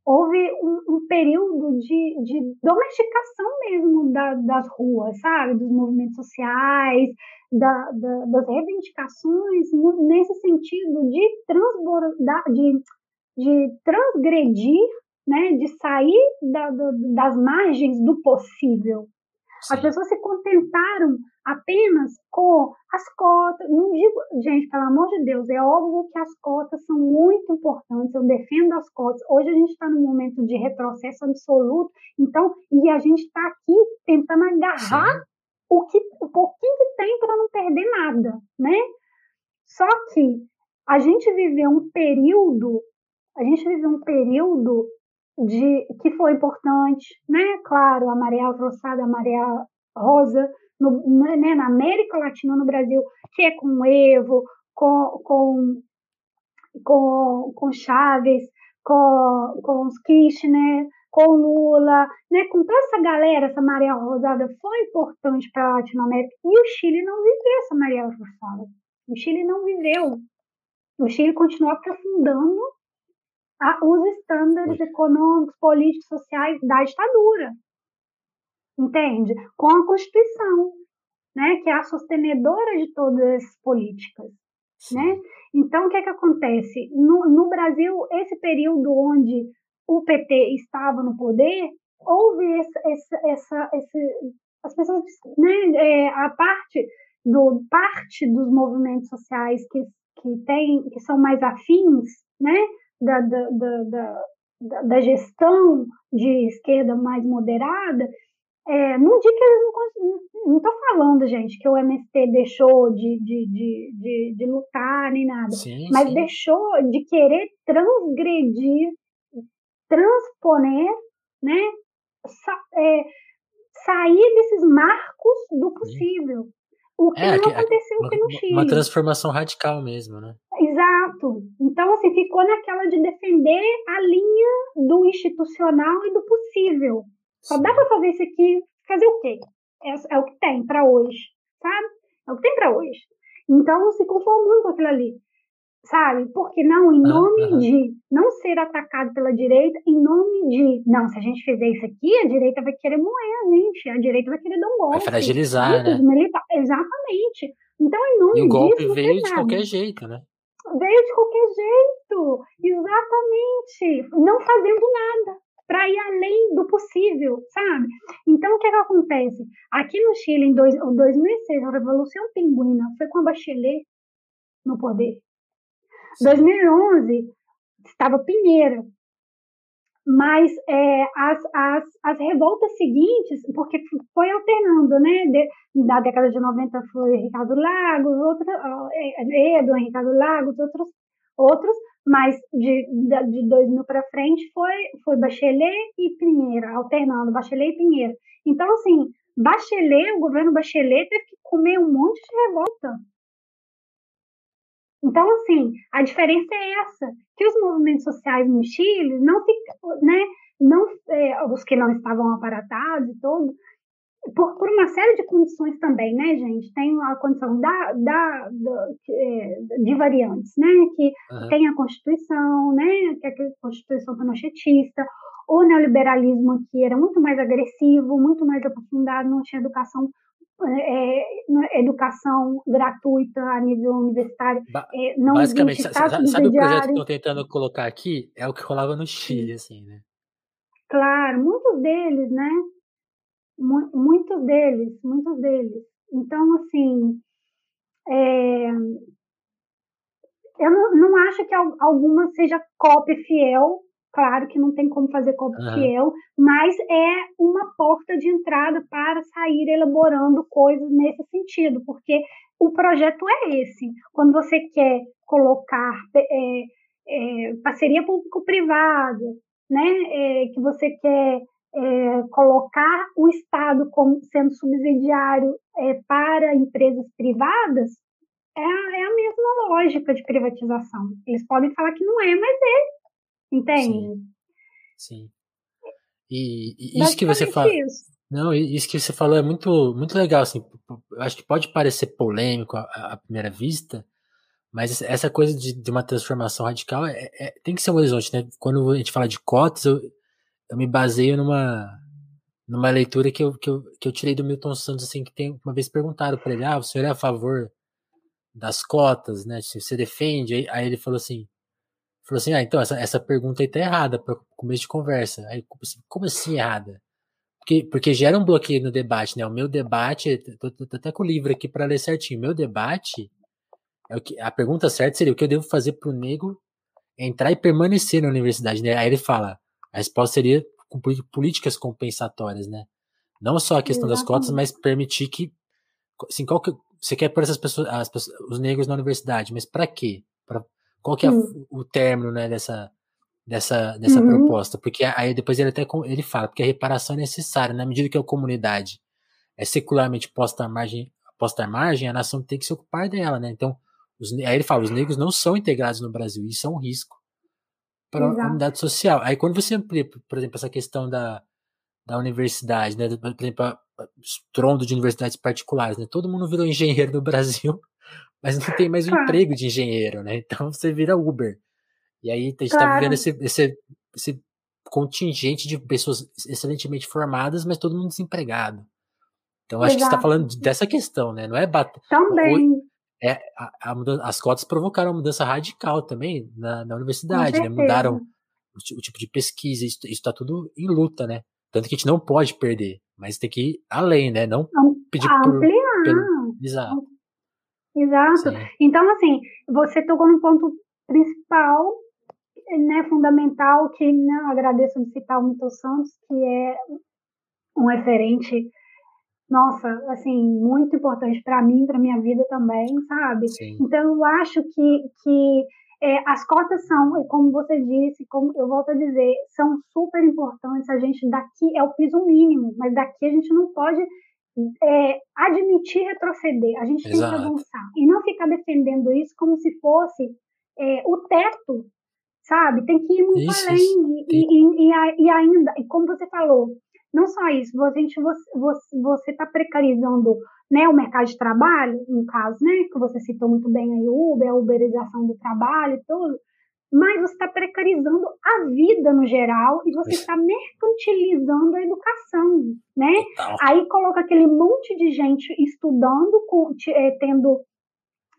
houve um, um período de, de, domesticação mesmo da, das ruas, sabe? Dos movimentos sociais, da, da, das reivindicações, nesse sentido de, transbordar, de, de transgredir, né? de sair da, das margens do possível. As pessoas se contentaram apenas com as cotas. Não digo, gente, pelo amor de Deus, é óbvio que as cotas são muito importantes, eu defendo as cotas. Hoje a gente está num momento de retrocesso absoluto, então, e a gente está aqui tentando agarrar o, que, o pouquinho que tem para não perder nada, né? Só que a gente viveu um período, a gente viveu um período de que foi importante, né? Claro, a maré alvoroçada, a maré rosa, no, né, na América Latina, no Brasil, que é com o Evo, com, com, com, com Chaves, com, com os Kirchner, com Lula, né, com toda essa galera, essa maré rosada foi importante para a Latinoamérica. E o Chile não viveu essa maré rosada. O Chile não viveu. O Chile continuou aprofundando a, os estándares econômicos, políticos, sociais da ditadura entende? Com a Constituição, né, que é a sostenedora de todas as políticas, né? Então, o que é que acontece? No, no Brasil, esse período onde o PT estava no poder, houve essa, essa, essa esse, as pessoas, né, é, a parte do parte dos movimentos sociais que que tem, que são mais afins, né, da, da, da, da, da gestão de esquerda mais moderada, é, não digo que eles não, não estou falando, gente, que o MST deixou de, de, de, de, de lutar nem nada, sim, mas sim. deixou de querer transgredir, transponer, né? Sa é, sair desses marcos do possível. O que É, não aconteceu aqui no Chile. uma transformação radical mesmo, né? Exato. Então, assim, ficou naquela de defender a linha do institucional e do possível. Só dá para fazer isso aqui, fazer o quê? É, é o que tem para hoje, sabe? É o que tem para hoje. Então, se conformando com aquilo ali, sabe? Porque não, em nome de não ser atacado pela direita, em nome de, não, se a gente fizer isso aqui, a direita vai querer moer a gente, a direita vai querer dar um golpe. Vai fragilizar, né? Os milita- Exatamente. Então, em nome E o golpe disso, não veio de qualquer jeito, né? veio de qualquer jeito, exatamente, não fazendo nada para ir além do possível, sabe? Então o que, é que acontece? Aqui no Chile, em dois, em 2006, a Revolução Pinguina foi com a Bachelet no poder. Sim. 2011 estava Pinheiro, mas é, as, as, as revoltas seguintes, porque foi alternando, né? De, da década de 90 foi Ricardo Lagos, outra, é, Edo, Ricardo Lagos, outros, outros, mas de, de 2000 para frente foi, foi Bachelet e Pinheiro, alternando Bachelet e Pinheiro. Então, assim, Bachelet, o governo Bachelet teve que comer um monte de revolta. Então, assim, a diferença é essa, que os movimentos sociais no Chile não ficam, né, não, é, os que não estavam aparatados e tudo, por, por, uma série de condições também, né, gente? Tem a condição da, da, da de variantes, né? Que uhum. tem a Constituição, né? Que é a Constituição pinochetista, o neoliberalismo aqui era muito mais agressivo, muito mais aprofundado, não tinha educação é, educação gratuita a nível universitário. Ba é, não basicamente, sabe, sabe o projeto que estão tentando colocar aqui? É o que rolava no Chile, assim, né? Claro, muitos deles, né? Muitos deles, muitos deles. Então, assim, é, eu não, não acho que alguma seja cópia fiel, claro que não tem como fazer cópia Uhum. fiel, mas é uma porta de entrada para sair elaborando coisas nesse sentido, porque o projeto é esse. Quando você quer colocar é, é, parceria público-privada, né, é, que você quer é, colocar o Estado como sendo subsidiário é, para empresas privadas, é a, é a, mesma lógica de privatização. Eles podem falar que não é, mas é. Entende? Sim. Sim. E, e isso que você fala. Isso. Não, isso que você falou é muito, muito legal, assim. Eu acho que pode parecer polêmico à, à primeira vista, mas essa coisa de, de uma transformação radical é, é, tem que ser um horizonte, né? Quando a gente fala de cotas, eu, eu me baseio numa numa leitura que eu, que eu, que eu tirei do Milton Santos, assim, que tem uma vez perguntado para ele, ah, o senhor é a favor das cotas, né? Se você defende, aí, aí ele falou assim, falou assim, ah, então essa, essa pergunta aí tá errada para começo de conversa. Aí, como assim errada? Porque, porque gera um bloqueio no debate, né? O meu debate, tô, tô, tô até com o livro aqui para ler certinho. Meu debate é o que a pergunta certa seria o que eu devo fazer para o negro entrar e permanecer na universidade, né? Aí ele fala, a resposta seria políticas compensatórias, né? Não só a questão Exatamente. das cotas, mas permitir que, assim, qual que você quer pôr essas pessoas, as pessoas, os negros na universidade, mas para quê? Pra, qual que é hum. o término, né, dessa dessa dessa uhum. proposta? Porque aí depois ele até ele fala porque a reparação é necessária na medida que a comunidade é secularmente posta à margem, posta à margem, a nação tem que se ocupar dela, né? Então, os, aí ele fala, os negros não são integrados no Brasil, e isso é um risco para a unidade social. Aí quando você amplia, por exemplo, essa questão da, da universidade, né? Por exemplo, a, a, trondo de universidades particulares, né? Todo mundo virou engenheiro no Brasil, mas não tem mais um emprego de engenheiro, né? Então você vira Uber. E aí a gente está claro. vivendo esse, esse, esse contingente de pessoas excelentemente formadas, mas todo mundo desempregado. Então acho Exato. que você está falando dessa questão, né? Não é bater. Também. É, a, a mudança, as cotas provocaram uma mudança radical também na, na universidade, né? Mudaram o, o, tipo de pesquisa, isso está tudo em luta, né? Tanto que a gente não pode perder, mas tem que ir além, né? Não pedir Ampliar. por. Pelo, exato. Exato. Sim. Então, assim, você tocou no ponto principal, né, fundamental, que né, agradeço de citar o Milton Santos, que é um referente nossa, assim, muito importante para mim, para minha vida também, sabe? Sim. Então eu acho que, que é, as cotas são, como você disse, como eu volto a dizer, são super importantes. A gente daqui é o piso mínimo, mas daqui a gente não pode é, admitir retroceder. A gente Exato. tem que avançar e não ficar defendendo isso como se fosse é, o teto, sabe? Tem que ir muito isso, além isso. E, e, e, e, ainda, e como você falou, não só isso, a gente, você está precarizando né, o mercado de trabalho, no caso, né, que você citou muito bem aí, o Uber, a uberização do trabalho e tudo, mas você está precarizando a vida no geral e você está mercantilizando a educação, né? Aí coloca aquele monte de gente estudando, é, tendo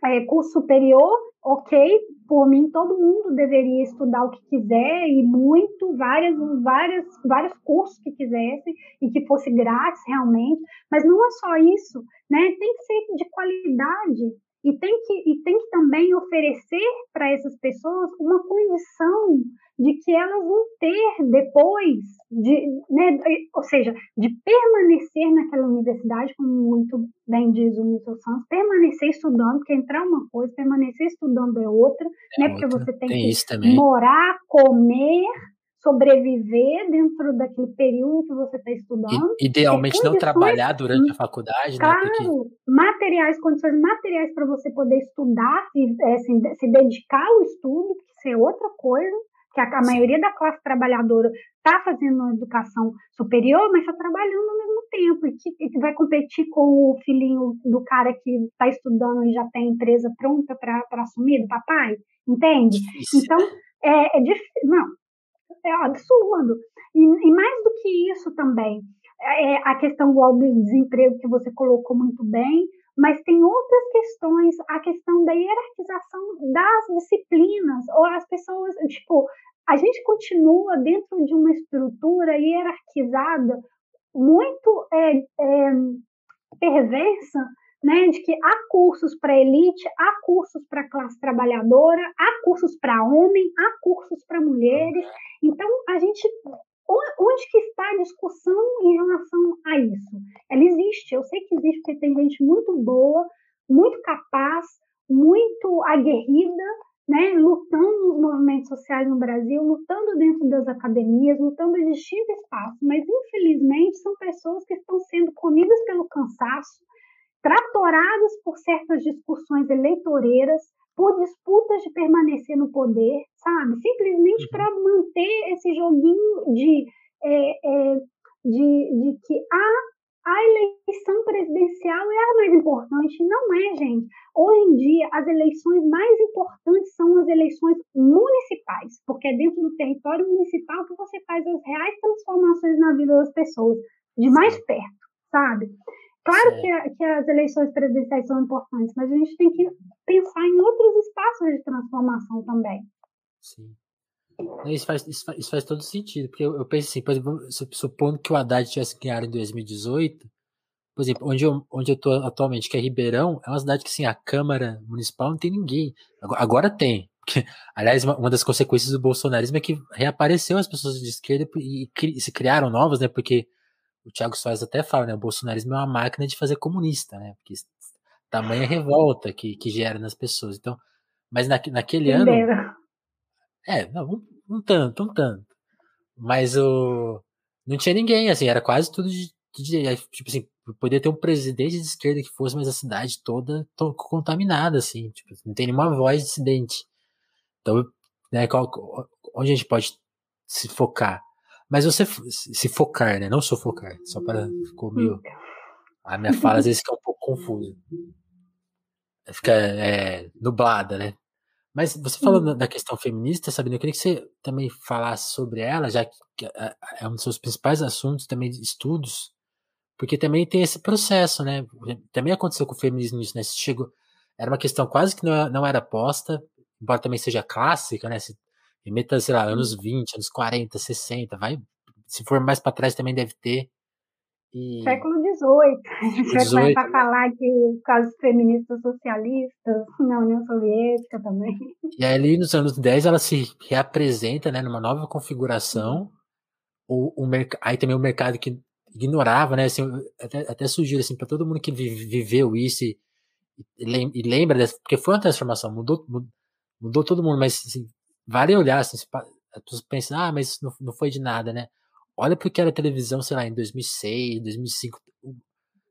é, curso superior, ok, por mim todo mundo deveria estudar o que quiser e muito, várias, várias, vários cursos que quisesse e que fosse grátis realmente, mas não é só isso, né? Tem que ser de qualidade e tem que, e tem que também oferecer para essas pessoas uma condição de que elas vão ter depois, de, né, ou seja, de permanecer naquela universidade, como muito bem diz o Milton Santos, permanecer estudando, porque entrar uma coisa, permanecer estudando é outra, é né, outra. porque você tem, tem que morar, comer, sobreviver dentro daquele período que você está estudando. idealmente não trabalhar durante a faculdade, claro, né? Porque... materiais, condições materiais para você poder estudar, se, é, se, se, dedicar ao estudo, que isso é outra coisa, que a, a maioria da classe trabalhadora está fazendo uma educação superior, mas está trabalhando ao mesmo tempo, e que, que, vai competir com o filhinho do cara que está estudando e já tem empresa pronta para assumir, do papai, entende? Então, é, é difícil. Não, é absurdo. E, e, mais do que isso também, é, é a questão do desemprego que você colocou muito bem, mas tem outras questões, a questão da hierarquização das disciplinas, ou as pessoas, tipo, a gente continua dentro de uma estrutura hierarquizada muito é, é, perversa, né, de que há cursos para elite, há cursos para classe trabalhadora, há cursos para homem, há cursos para mulheres. Então, a gente onde que está a discussão em relação a isso? Ela existe, eu sei que existe porque tem gente muito boa, muito capaz, muito aguerrida, né, lutando nos movimentos sociais no Brasil, lutando dentro das academias, lutando em distintos espaços, mas infelizmente são pessoas que estão sendo comidas pelo cansaço, tratoradas por certas discussões eleitoreiras, por disputas de permanecer no poder, sabe? Simplesmente uhum. para manter esse joguinho de, é, é, de, de que a, a eleição presidencial é a mais importante. Não é, gente. Hoje em dia, as eleições mais importantes são as eleições municipais, porque é dentro do território municipal que você faz as reais transformações na vida das pessoas, de mais perto, sabe? Claro que, a, que, as eleições presidenciais são importantes, mas a gente tem que pensar em outros espaços de transformação também. Sim. Isso faz, isso faz, isso faz todo sentido, porque eu, eu, penso assim, por exemplo, supondo que o Haddad tivesse ganhado em 2018, por exemplo, onde eu, onde eu tô atualmente, que é Ribeirão, é uma cidade que assim, a Câmara Municipal não tem ninguém. Agora, agora tem. Porque, aliás, uma, uma, das consequências do bolsonarismo é que reapareceu as pessoas de esquerda e, e se criaram novas, né? Porque o Thiago Soares até fala, né? O bolsonarismo é uma máquina de fazer comunista, né? Porque tamanha revolta que, que gera nas pessoas. Então, mas na, naquele ano. É, não, um, tanto, um tanto. Mas o. Não tinha ninguém, assim, era quase tudo de, de, Tipo assim, poderia ter um presidente de esquerda que fosse, mas a cidade toda, toda contaminada, assim. Tipo, não tem nenhuma voz dissidente. Então, né, qual, onde a gente pode se focar? Mas você se focar, né? Não sufocar, só para ficou meio. A minha fala às vezes fica um pouco confusa. Fica é, nublada, né? Mas você falando da questão feminista, Sabina, eu queria que você também falasse sobre ela, já que é, um dos seus principais assuntos também de estudos, porque também tem esse processo, né? Também aconteceu com o feminismo isso, né? Chegou, era uma questão quase que não, não era posta, embora também seja clássica, né? Se Remeta, sei lá, anos 20, anos 40, 60, vai. Se for mais para trás também deve ter. E... Século XVIII. A gente vai começar a falar que casos feministas socialistas na União Soviética também. E ali nos anos 10 ela se reapresenta né, numa nova configuração. O, o merc... Aí também o mercado que ignorava, né? Assim, até, até sugiro assim para todo mundo que viveu isso e, e lembra dessa, porque foi uma transformação, mudou, mudou todo mundo, mas assim, vale olhar, assim, tu pensa, ah, mas não, não foi de nada, né? Olha porque era televisão, sei lá, em 2006, 2005,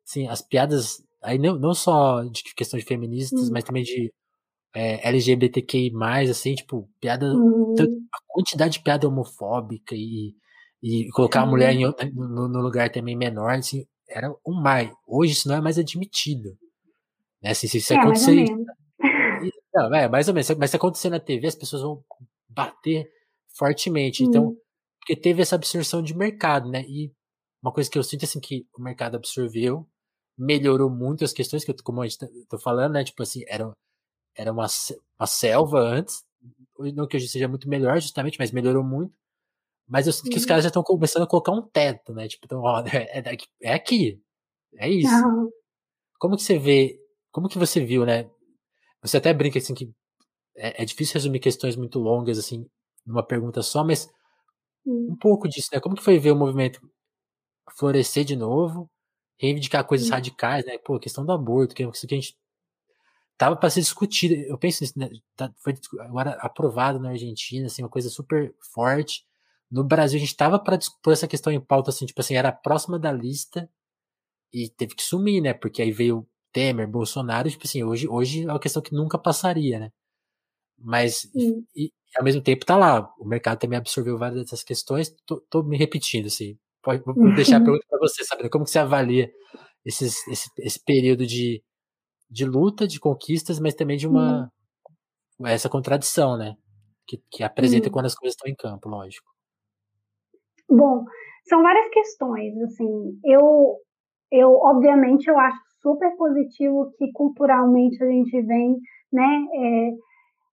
assim, as piadas, aí não, não só de questão de feministas, hum. mas também de é, LGBTQI+, assim, tipo, piada, hum. a quantidade de piada homofóbica e, e colocar a mulher em, no, no, lugar também menor, assim, era um mais. Hoje isso não é mais admitido. Né? Assim, se isso é, acontecer. Não, é, mais ou menos. Mas se acontecer na TV, as pessoas vão bater fortemente. Hum. Então, porque teve essa absorção de mercado, né? E uma coisa que eu sinto assim que o mercado absorveu, melhorou muito as questões que eu, como a gente tá, tô falando, né? Tipo assim, era, era uma, uma selva antes. Não que hoje seja muito melhor, justamente, mas melhorou muito. Mas eu sinto que os caras já estão começando a colocar um teto, né? Tipo, então, ó, é, é, é aqui. É isso. Não. Como que você vê, como que você viu, né? Você até brinca assim que é, é difícil resumir questões muito longas, assim, numa pergunta só, mas hum. um pouco disso, né? Como que foi ver o movimento florescer de novo, reivindicar coisas hum. radicais, né? Pô, questão do aborto, que é isso que a gente tava para ser discutido. Eu penso nisso, né? Tá, foi agora aprovado na Argentina, assim, uma coisa super forte. No Brasil, a gente tava para pôr essa questão em pauta, assim, tipo assim, era próxima da lista e teve que sumir, né? Porque aí veio Temer, Bolsonaro, tipo assim, hoje, hoje é uma questão que nunca passaria, né? Mas, e, ao mesmo tempo tá lá, o mercado também absorveu várias dessas questões, tô, tô me repetindo, assim. Pode, vou deixar a pergunta para você, sabe? Como que você avalia esses, esse, esse período de, de luta, de conquistas, mas também de uma essa contradição, né? Que, que apresenta quando as coisas estão em campo, lógico. Bom, são várias questões, assim. Eu, eu obviamente, eu acho super positivo que culturalmente a gente vem, né, é,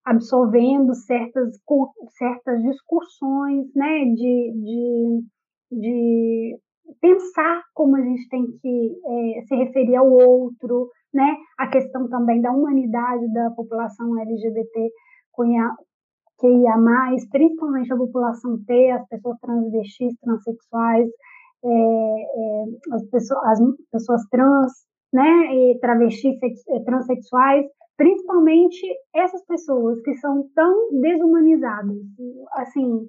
absorvendo certas, certas discussões, né, de, de, de pensar como a gente tem que é, se referir ao outro, né, a questão também da humanidade da população LGBT que ia mais, principalmente a população T, as pessoas transvestis, transexuais, é, é, as, pessoas, as pessoas trans, né, e travestis, transexuais, principalmente essas pessoas que são tão desumanizadas, assim,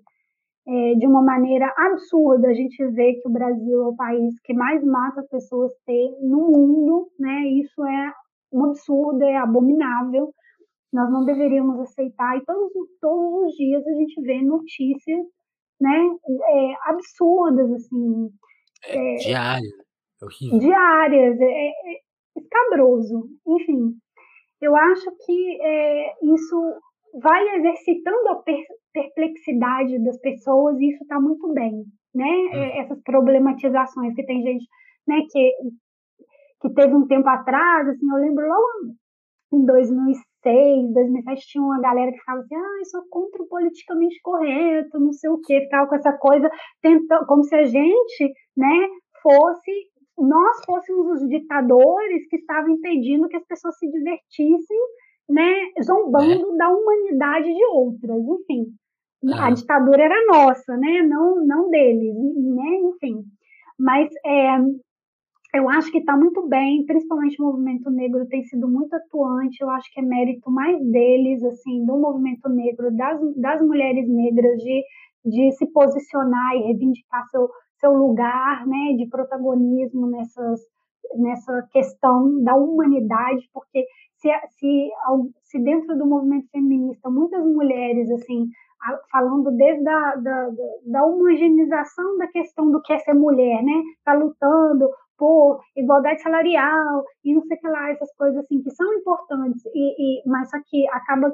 é, de uma maneira absurda, a gente vê que o Brasil é o país que mais mata pessoas T no mundo, né, isso é um absurdo, é abominável, nós não deveríamos aceitar, e todos, todos os dias a gente vê notícias, né, é, absurdas, assim. É, é, diárias, horrível. Diárias, é, é, escabroso, enfim. Eu acho que é, isso vai exercitando a per perplexidade das pessoas e isso está muito bem, né? Hum. Essas problematizações que tem gente, né, que que teve um tempo atrás, assim, eu lembro logo em 2006 2006, 2007, tinha uma galera que ficava assim, ah, eu sou contra o politicamente correto, não sei o quê, ficava com essa coisa, tentando, como se a gente, né, fosse, nós fôssemos os ditadores que estavam impedindo que as pessoas se divertissem, né, zombando é. da humanidade de outras, enfim. A ditadura era nossa, né, não, não deles, né, enfim. Mas é, eu acho que está muito bem, principalmente o movimento negro tem sido muito atuante, eu acho que é mérito mais deles, assim, do movimento negro, das, das mulheres negras, de, de se posicionar e reivindicar seu, seu lugar, né, de protagonismo nessas, nessa questão da humanidade, porque se, se, se dentro do movimento feminista muitas mulheres, assim, falando desde a da, da homogeneização da questão do que é ser mulher, né? Tá lutando por igualdade salarial e não sei o que lá, essas coisas assim que são importantes, e, e mas só que acaba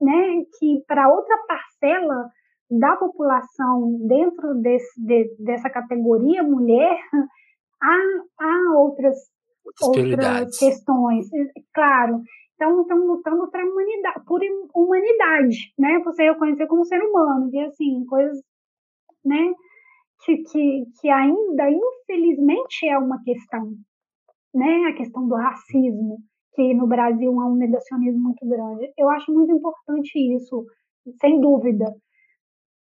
né, que para outra parcela da população dentro desse, de, dessa categoria mulher, há, há outras, outras questões, claro. Então, estão lutando para humanidade, por humanidade, né? Você reconhecer como ser humano, e assim, coisas, né? que, que, que ainda, infelizmente, é uma questão, né? A questão do racismo, que no Brasil há um negacionismo muito grande. Eu acho muito importante isso, sem dúvida.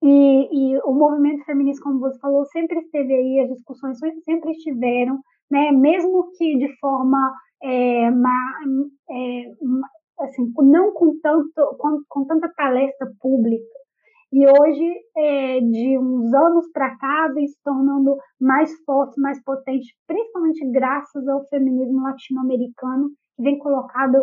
E, e, o movimento feminista, como você falou, sempre esteve aí, as discussões sempre estiveram, né? mesmo que de forma é, é, assim, não com, tanto, com, com tanta palestra pública. E hoje, é, de uns anos para cá, vem se tornando mais forte, mais potente, principalmente graças ao feminismo latino-americano, que vem colocado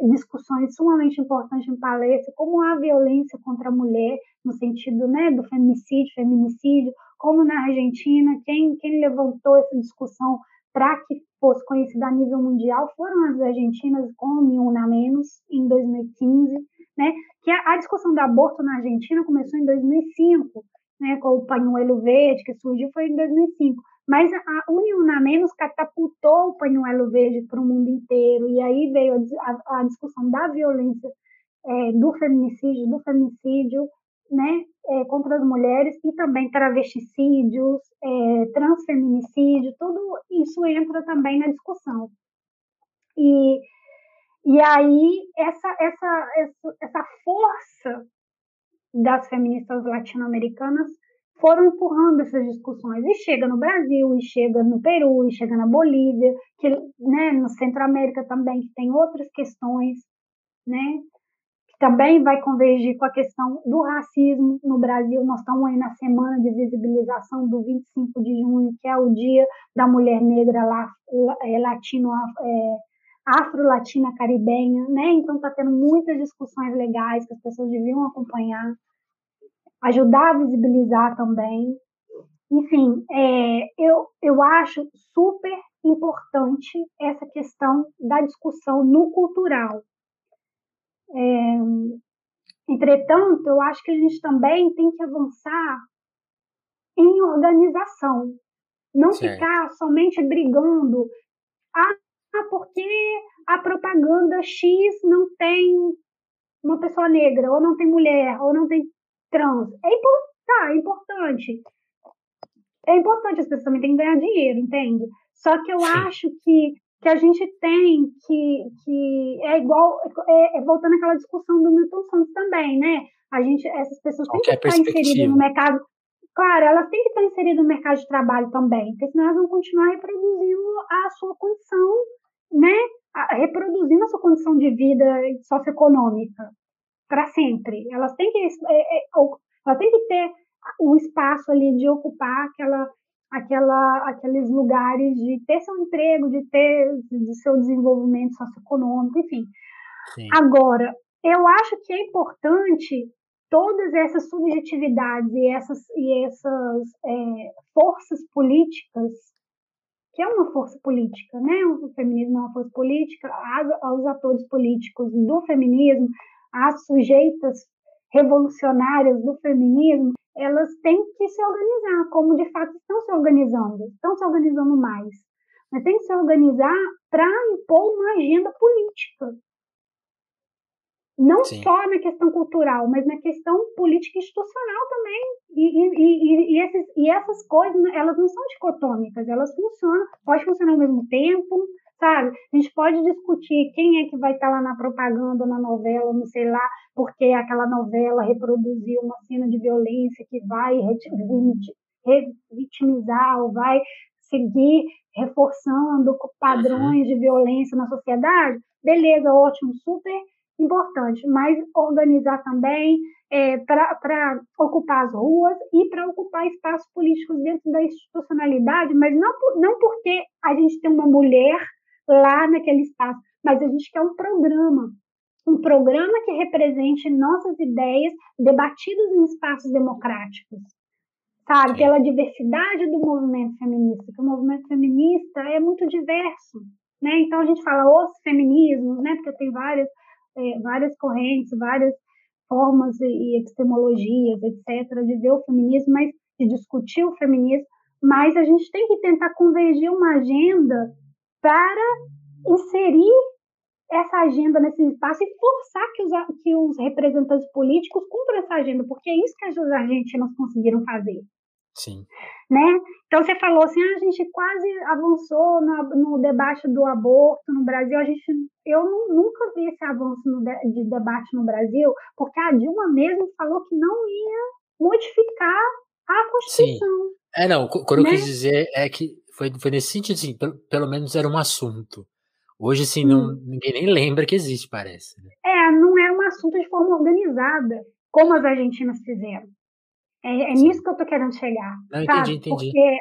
discussões sumamente importantes em palestra, como a violência contra a mulher, no sentido né, do feminicídio, feminicídio, como na Argentina, quem, quem levantou essa discussão para que fosse conhecida a nível mundial foram as argentinas com Una Menos, em 2015, né? que a, a, discussão do aborto na Argentina começou em 2005, né? com o pañuelo verde, que surgiu foi em 2005, mas a Una Menos catapultou o pañuelo verde para o mundo inteiro, e aí veio a, a, a discussão da violência, é, do feminicídio, do feminicídio, né, é, contra as mulheres e também travesticídios, é, transfeminicídio, tudo isso entra também na discussão. E, e aí essa, essa, essa, essa força das feministas latino-americanas foram empurrando essas discussões e chega no Brasil, e chega no Peru, e chega na Bolívia, que, né, no Centro-América também, que tem outras questões, né, também vai convergir com a questão do racismo no Brasil. Nós estamos aí na semana de visibilização do 25 de junho, que é o Dia da Mulher Negra lá, é, latino, é, afro-latina caribenha, né? Então está tendo muitas discussões legais que as pessoas deviam acompanhar, ajudar a visibilizar também. Enfim, é, eu, eu acho super importante essa questão da discussão no cultural, é, entretanto, eu acho que a gente também tem que avançar em organização, não certo. ficar somente brigando. Ah, porque a propaganda X não tem uma pessoa negra, ou não tem mulher, ou não tem trans. É, tá, é importante. É importante, as pessoas também têm que ganhar dinheiro, entende? Só que eu Sim. acho que que a gente tem que, que é igual, é, é voltando àquela discussão do Milton Santos também, né? A gente, essas pessoas têm que estar inseridas no mercado. Claro, elas têm que estar inseridas no mercado de trabalho também, porque senão elas vão continuar reproduzindo a sua condição, né? A, reproduzindo a sua condição de vida socioeconômica para sempre. Elas têm que, é, é, elas têm que ter o espaço ali de ocupar aquela aquela, aqueles lugares de ter seu emprego, de ter de seu desenvolvimento socioeconômico, enfim. Sim. Agora, eu acho que é importante todas essas subjetividades e essas, e essas é, forças políticas, que é uma força política, né? O feminismo é uma força política, aos atores políticos do feminismo, as sujeitas revolucionárias do feminismo, elas têm que se organizar, como de fato estão se organizando, estão se organizando mais. Mas tem que se organizar para impor uma agenda política. Não Sim. só na questão cultural, mas na questão política institucional também. E, e, e, e, esses, e essas coisas, elas não são dicotômicas, elas funcionam, pode funcionar ao mesmo tempo, sabe? A gente pode discutir quem é que vai estar lá na propaganda, na novela, não sei lá, porque aquela novela reproduziu uma cena de violência que vai revitimizar ou vai seguir reforçando padrões de violência na sociedade. Beleza, ótimo, super importante, mas organizar também é, para ocupar as ruas e para ocupar espaços políticos dentro da institucionalidade, mas não, não porque a gente tem uma mulher lá naquele espaço, mas a gente quer um programa, um programa que represente nossas ideias debatidas em espaços democráticos, sabe? Pela diversidade do movimento feminista, que o movimento feminista é muito diverso, né? Então a gente fala os feminismos, né? Porque tem várias, é, várias correntes, várias formas e epistemologias, etc., de ver o feminismo, mas de discutir o feminismo, mas a gente tem que tentar convergir uma agenda para inserir essa agenda nesse espaço e forçar que os, que os representantes políticos cumpram essa agenda, porque é isso que as argentinas conseguiram fazer. Sim. Né? Então você falou assim, ah, a gente quase avançou no, no, debate do aborto no Brasil. A gente, eu nunca vi esse avanço de, de debate no Brasil, porque a Dilma mesmo falou que não ia modificar a Constituição. Sim. É, não, quando né? eu quis dizer é que foi, foi nesse sentido, assim, pelo, pelo menos era um assunto. Hoje, assim, não, ninguém nem lembra que existe, parece. Né? É, não é um assunto de forma organizada, como as argentinas fizeram. É, é nisso que eu tô querendo chegar. Não, sabe? entendi, entendi. Porque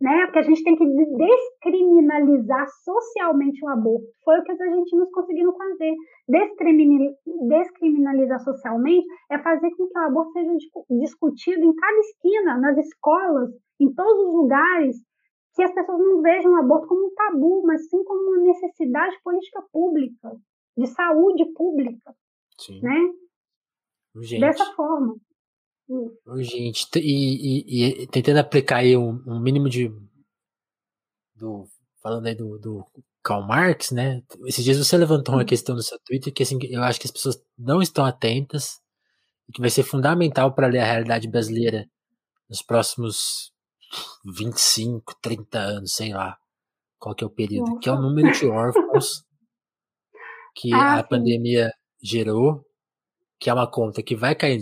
né? Porque a gente tem que descriminalizar socialmente o aborto. Foi o que as argentinas conseguiram fazer. Descriminalizar socialmente é fazer com que o aborto seja discutido em cada esquina, nas escolas, em todos os lugares, que as pessoas não vejam o aborto como um tabu, mas sim como uma necessidade política pública, de saúde pública, sim. né? Gente. Dessa forma. Gente, e, e, e, tentando aplicar aí um, um, mínimo de. Do, falando aí do, do Karl Marx, né? Esses dias você levantou uma hum. questão no seu Twitter que assim, eu acho que as pessoas não estão atentas e que vai ser fundamental para ler a realidade brasileira nos próximos 25, 30 anos, sei lá qual que é o período, Nossa. que é o número de órfãos que ah, a sim. pandemia gerou, que é uma conta que vai cair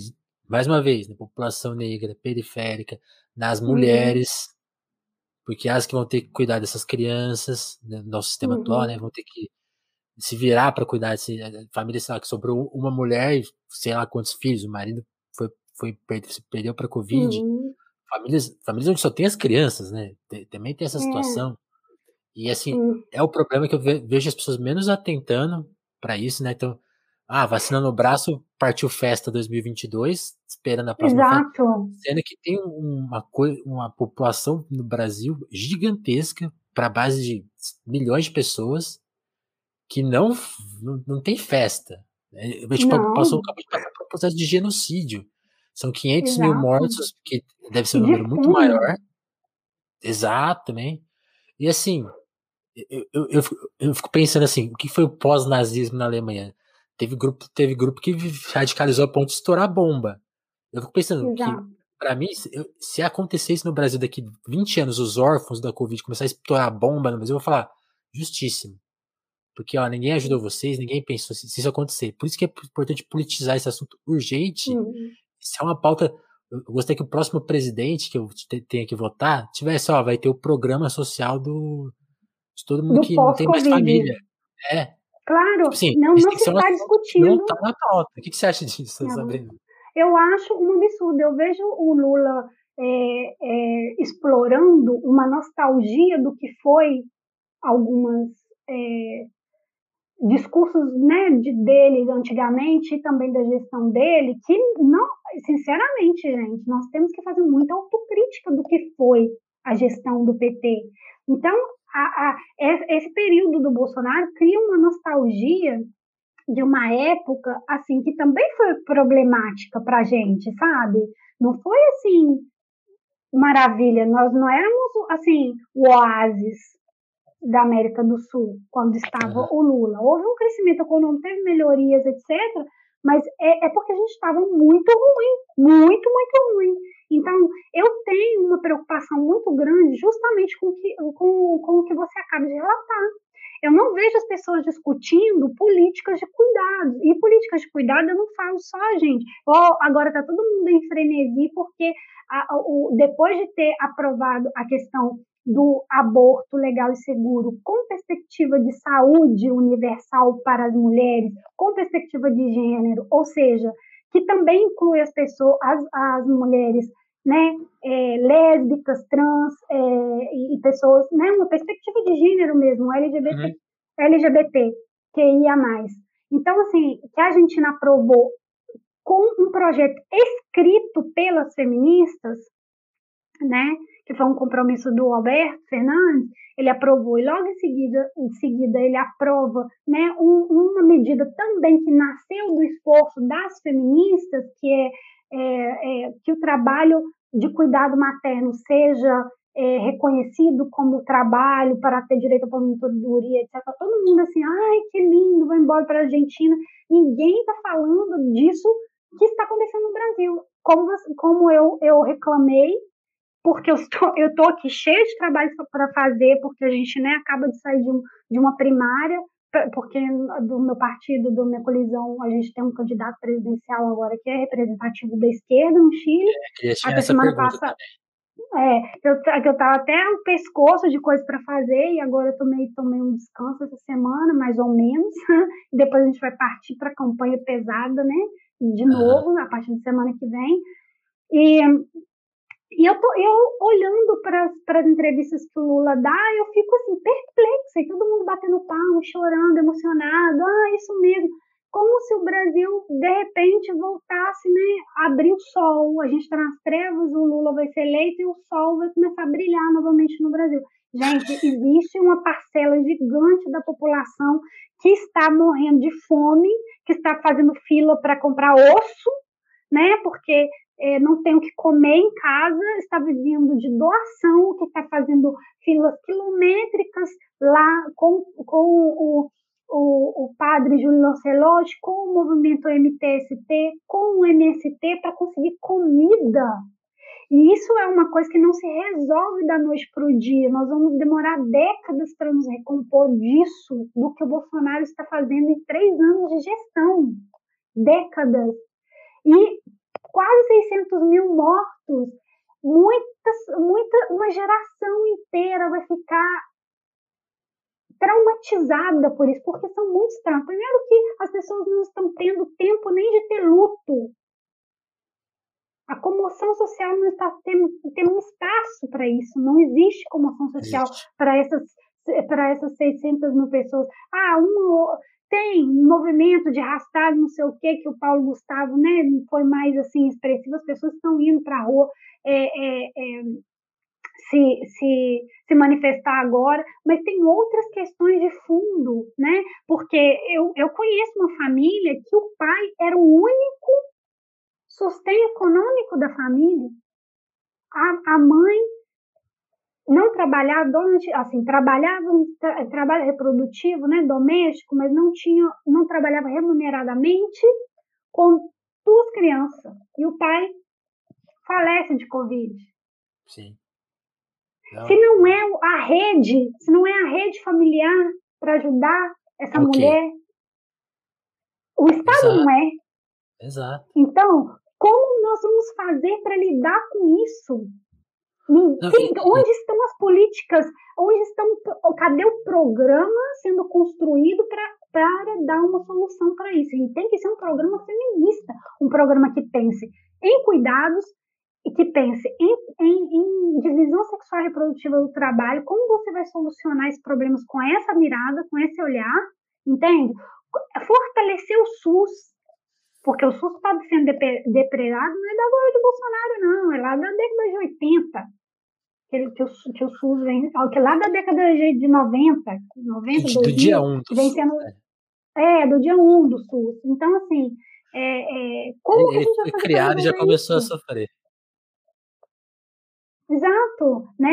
mais uma vez, na população negra, periférica, nas uhum. mulheres, porque as que vão ter que cuidar dessas crianças, né, no nosso sistema uhum. atual, né, vão ter que se virar para cuidar de eh, família, sei lá, que sobrou uma mulher e sei lá quantos filhos, o marido foi, foi se perdeu para Covid. Uhum. Famílias, famílias onde só tem as crianças, né? Também tem essa é. situação. E assim, hum. é o problema que eu vejo as pessoas menos atentando para isso, né? Então, ah, vacina no braço, partiu festa 2022, esperando a próxima Exato. festa. Sendo que tem uma, uma população no Brasil gigantesca, para base de milhões de pessoas, que não, não, não tem festa. Né? A gente não. passou, acabou de passar por um processo de genocídio. São 500 Exato. mil mortos, que deve ser um número muito maior. Exato, também. E assim, eu, eu, eu, fico pensando assim, o que foi o pós-nazismo na Alemanha? Teve grupo, teve grupo que radicalizou a ponto de estourar bomba. Eu fico pensando Exato. que, pra mim, se, se acontecesse no Brasil daqui 20 anos, os órfãos da Covid começar a estourar a bomba no Brasil, eu vou falar, justíssimo. Porque, ó, ninguém ajudou vocês, ninguém pensou se, se isso acontecer. Por isso que é importante politizar esse assunto urgente. Uhum. Isso é uma pauta. Eu gostei que o próximo presidente que eu tenha que votar tivesse, ó, vai ter o programa social do, de todo mundo do que não tem mais família. É, Claro, tipo assim, não, não se está discutindo. Não está na pauta. O que, você acha disso, Sabrina? Eu acho um absurdo. Eu vejo o Lula é, é, explorando uma nostalgia do que foi algumas é, discursos né, de, dele antigamente e também da gestão dele, que não, sinceramente, gente, nós temos que fazer muita autocrítica do que foi a gestão do PT. Então, a, a, esse período do Bolsonaro cria uma nostalgia de uma época assim que também foi problemática para a gente, sabe? Não foi assim maravilha. Nós não éramos assim o oásis da América do Sul quando estava o Lula. Houve um crescimento econômico, teve melhorias, etc. Mas é, é porque a gente estava muito ruim, muito, muito ruim. Então, eu tenho uma preocupação muito grande justamente com, que, com, com o que você acaba de relatar. Eu não vejo as pessoas discutindo políticas de cuidado. E políticas de cuidado eu não falo só, gente. Oh, agora está todo mundo em frenesi porque a, o, depois de ter aprovado a questão do aborto legal e seguro com perspectiva de saúde universal para as mulheres, com perspectiva de gênero, ou seja, que também inclui as pessoas, as, as mulheres né, é, lésbicas, trans é, e, pessoas, né, uma perspectiva de gênero mesmo, LGBT, uhum. LGBT, QIA+. Então, assim, que a Argentina aprovou com um projeto escrito pelas feministas, né, que foi um compromisso do Alberto Fernandes, ele aprovou e logo em seguida, em seguida ele aprova né, um, uma medida também que nasceu do esforço das feministas, que é é, é, que o trabalho de cuidado materno seja é, reconhecido como trabalho para ter direito à aposentadoria, etc. Todo mundo assim, ai, que lindo, vai embora para a Argentina. Ninguém está falando disso que está acontecendo no Brasil. Como, como eu, eu reclamei, porque eu estou, eu estou aqui cheio de trabalho para fazer, porque a gente né, acaba de sair de, um, de uma primária, porque do meu partido, do minha colisão, a gente tem um candidato presidencial agora que é representativo da esquerda no Chile. É, Até semana passada. É, eu, eu tava até um pescoço de coisas para fazer e agora eu tomei, tomei um descanso essa semana, mais ou menos. Depois a gente vai partir para a campanha pesada, né? De novo, uhum. a partir da semana que vem. E e eu, tô, eu olhando para as entrevistas que o Lula dá, eu fico assim, perplexa, e todo mundo batendo palma, chorando, emocionado, ah, isso mesmo. Como se o Brasil, de repente, voltasse, né, abrir o sol, a gente está nas trevas, o Lula vai ser eleito e o sol vai começar a brilhar novamente no Brasil. Gente, existe uma parcela gigante da população que está morrendo de fome, que está fazendo fila para comprar osso, né? Porque é, não tem o que comer em casa, está vivendo de doação, que está fazendo filas quilométricas lá com, com o, o, o padre Júlio Lancelotti, com o movimento MTST, com o MST, para conseguir comida. E isso é uma coisa que não se resolve da noite para o dia. Nós vamos demorar décadas para nos recompor disso, do que o Bolsonaro está fazendo em três anos de gestão. Décadas. E quase 600 mil mortos, muitas, muita, uma geração inteira vai ficar traumatizada por isso, porque são muitos traumas. Primeiro que as pessoas não estão tendo tempo nem de ter luto. A comoção social não está tendo, tendo um espaço para isso. Não existe comoção social para essas para essas 600 mil pessoas. Ah, uma, tem movimento de arrastado, não sei o que, que o Paulo Gustavo né, foi mais assim expressivo, as pessoas estão indo para a rua é, é, é, se, se, se manifestar agora, mas tem outras questões de fundo, né? Porque eu, eu conheço uma família que o pai era o único sustento econômico da família. A, a mãe não trabalhava, assim, trabalhava tra, trabalho reprodutivo, né, doméstico, mas não tinha, não trabalhava remuneradamente com duas crianças. E o pai falece de Covid. Sim. Não. Se não é a rede, se não é a rede familiar para ajudar essa okay. mulher, o Estado Exato. não é. Exato. Então, como nós vamos fazer para lidar com isso? Sim, onde estão as políticas? Onde estão? Cadê o programa sendo construído para dar uma solução para isso? E tem que ser um programa feminista, um programa que pense em cuidados e que pense em, em, em divisão sexual e reprodutiva do trabalho, como você vai solucionar esses problemas com essa mirada, com esse olhar, entende? Fortalecer o SUS, porque o SUS está sendo depredado não é da agora do Bolsonaro, não, é lá da década de 80. Que, que, o, que o SUS vem, que lá da década de 90, 90 do 2000, dia 1 um do vem sendo, é. é, do dia 1 um do SUS. Então, assim, é, é, como ele, foi criado e já começou isso? a sofrer. Exato, né?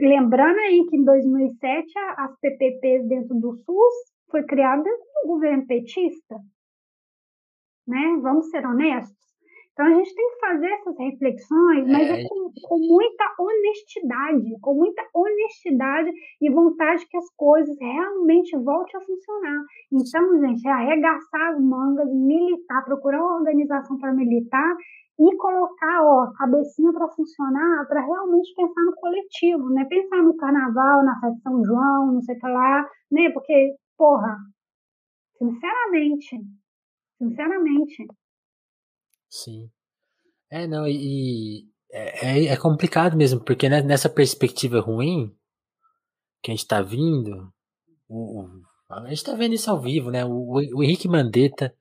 Lembrando aí que em 2007 as PPPs dentro do SUS foi criada no governo petista, né? Vamos ser honestos. Então a gente tem que fazer essas reflexões, mas é, é com, com, muita honestidade, com muita honestidade e vontade que as coisas realmente voltem a funcionar. Então, gente, é arregaçar as mangas, militar, procurar uma organização para militar e colocar, ó, cabecinha para funcionar, para realmente pensar no coletivo, né? Pensar no carnaval, na festa de São João, não sei o que lá, né? Porque, porra, sinceramente, sinceramente, Sim. É, não, e, e é, é, é complicado mesmo, porque nessa perspectiva ruim que a gente tá vindo, o, o, a gente tá vendo isso ao vivo, né? O, o Henrique Mandetta,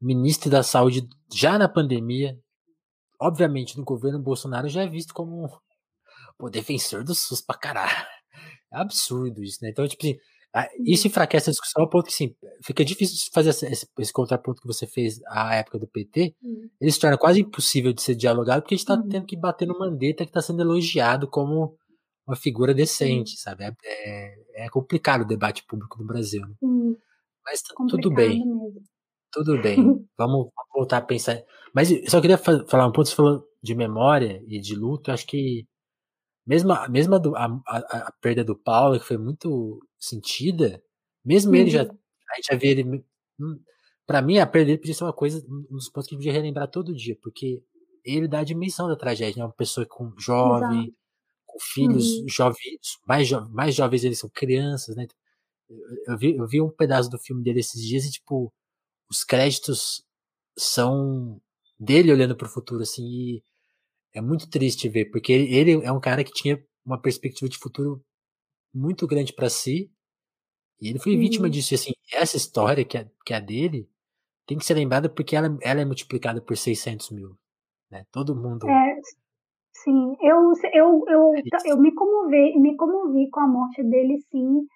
ministro da Saúde já na pandemia, obviamente no governo Bolsonaro já é visto como o defensor do SUS pra caralho. É absurdo isso, né? Então, tipo assim, isso enfraquece a discussão ao ponto que, sim, fica difícil de fazer esse, esse, contraponto que você fez à época do PT. Uhum. Ele se torna quase impossível de ser dialogado porque a gente está uhum. tendo que bater no Mandetta que está sendo elogiado como uma figura decente, uhum. sabe? É, é, é, complicado o debate público no Brasil. Né? Mas tudo bem. Mesmo. Tudo bem. Vamos voltar a pensar. Mas eu só queria falar um ponto. Você falou de memória e de luto. Eu acho que mesmo, mesmo a, a, a, perda do Paulo, que foi muito sentida, mesmo uhum. ele já, uhum. a gente já vê ele. Hum, pra mim, a perda dele podia ser uma coisa, um dos pontos que a gente podia relembrar todo dia, porque ele dá a dimensão da tragédia, né? Uma pessoa com jovem, Exato. com filhos uhum. jovens, mais, jo mais jovens eles são crianças, né? Eu, vi, eu vi um pedaço do filme dele esses dias e, tipo, os créditos são dele olhando para o futuro, assim, e é muito triste ver, porque ele é um cara que tinha uma perspectiva de futuro muito grande para si, e ele foi uhum. vítima disso, e assim, essa história que é, que é dele tem que ser lembrada porque ela, ela é multiplicada por 600 mil, né? Todo mundo... É, sim, eu, eu, eu, é eu me, comovi, me comovi com a morte dele, sim,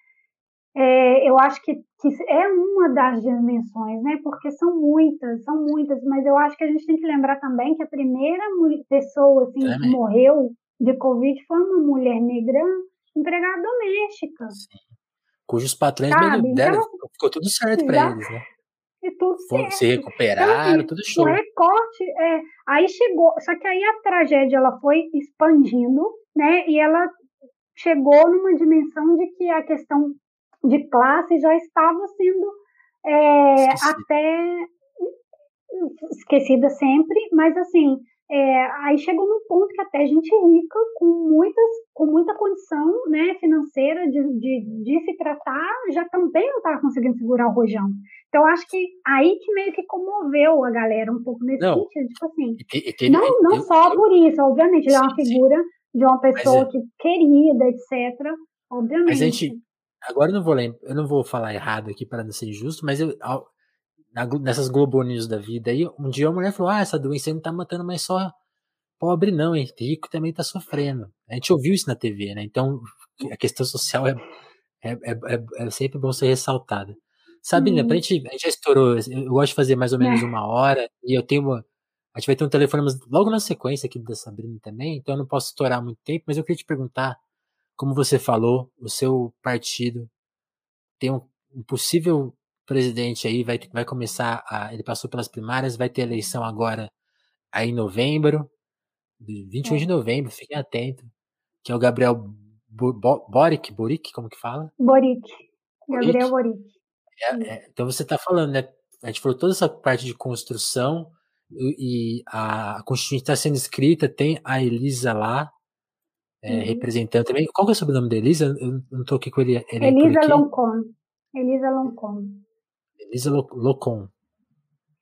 é, eu acho que, que, é uma das dimensões, né? Porque são muitas, são muitas, mas eu acho que a gente tem que lembrar também que a primeira pessoa assim, que morreu de Covid foi uma mulher negra empregada doméstica. Sim. Cujos patrões Sabe? deram, então, ficou tudo certo para eles, né? E tudo certo. Se recuperaram, então, assim, tudo show. O recorte, é, aí chegou, só que aí a tragédia ela foi expandindo, né? E ela chegou numa dimensão de que a questão de classe já estava sendo é, até esquecida sempre, mas assim, é, aí chegou num ponto que até gente rica, com, muitas, com muita condição né, financeira de, de, de se tratar, já também não estava conseguindo segurar o rojão. Então, acho que aí que meio que comoveu a galera um pouco nesse não, sentido, tipo assim, e, e, não, não eu, só eu, por isso, obviamente, ele é uma figura sim. de uma pessoa é, que querida, etc., obviamente. Mas a gente, Agora eu não vou lembrar, eu não vou falar errado aqui para não ser injusto, mas eu, nessas Globo News da vida aí, um dia a mulher falou: Ah, essa doença não tá matando mais só pobre, não, hein? Rico também tá sofrendo. A gente ouviu isso na TV, né? Então a questão social é, é, é, é, é sempre bom ser ressaltada. Sabrina, uhum. pra gente, a gente já estourou, eu gosto de fazer mais ou menos é. uma hora, e eu tenho uma. A gente vai ter um telefone logo na sequência aqui da Sabrina também, então eu não posso estourar muito tempo, mas eu queria te perguntar como você falou, o seu partido tem um, um possível presidente aí, vai, vai começar a. Ele passou pelas primárias, vai ter eleição agora aí em novembro, 21 é. de novembro, fiquem atentos. Que é o Gabriel Boric, Boric, como que fala? Boric. Gabriel Boric. É, é, então você está falando, né? A gente falou toda essa parte de construção e, a Constituição está sendo escrita, tem a Elisa lá, é, uhum. representando também. Qual que é o sobrenome da Elisa? Eu não tô aqui com ele. ele Elisa Loncon. Elisa Loncon. Elisa Locon.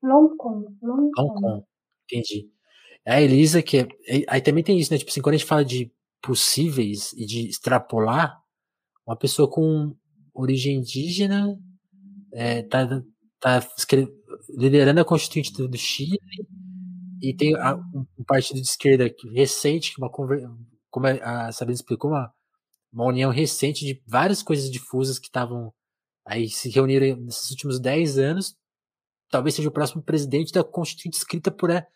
Loncon. Loncon. Entendi. É a Elisa que é, aí também tem isso, né? Tipo assim, quando a gente fala de possíveis e de extrapolar, uma pessoa com origem indígena é, tá, tá liderando a Constituinte do Chile e tem a, um, um partido de esquerda recente, uma como a Sabrina explicou, uma, uma união recente de várias coisas difusas que estavam aí se reuniram nesses últimos 10 anos. Talvez seja o próximo presidente da Constituinte escrita por é,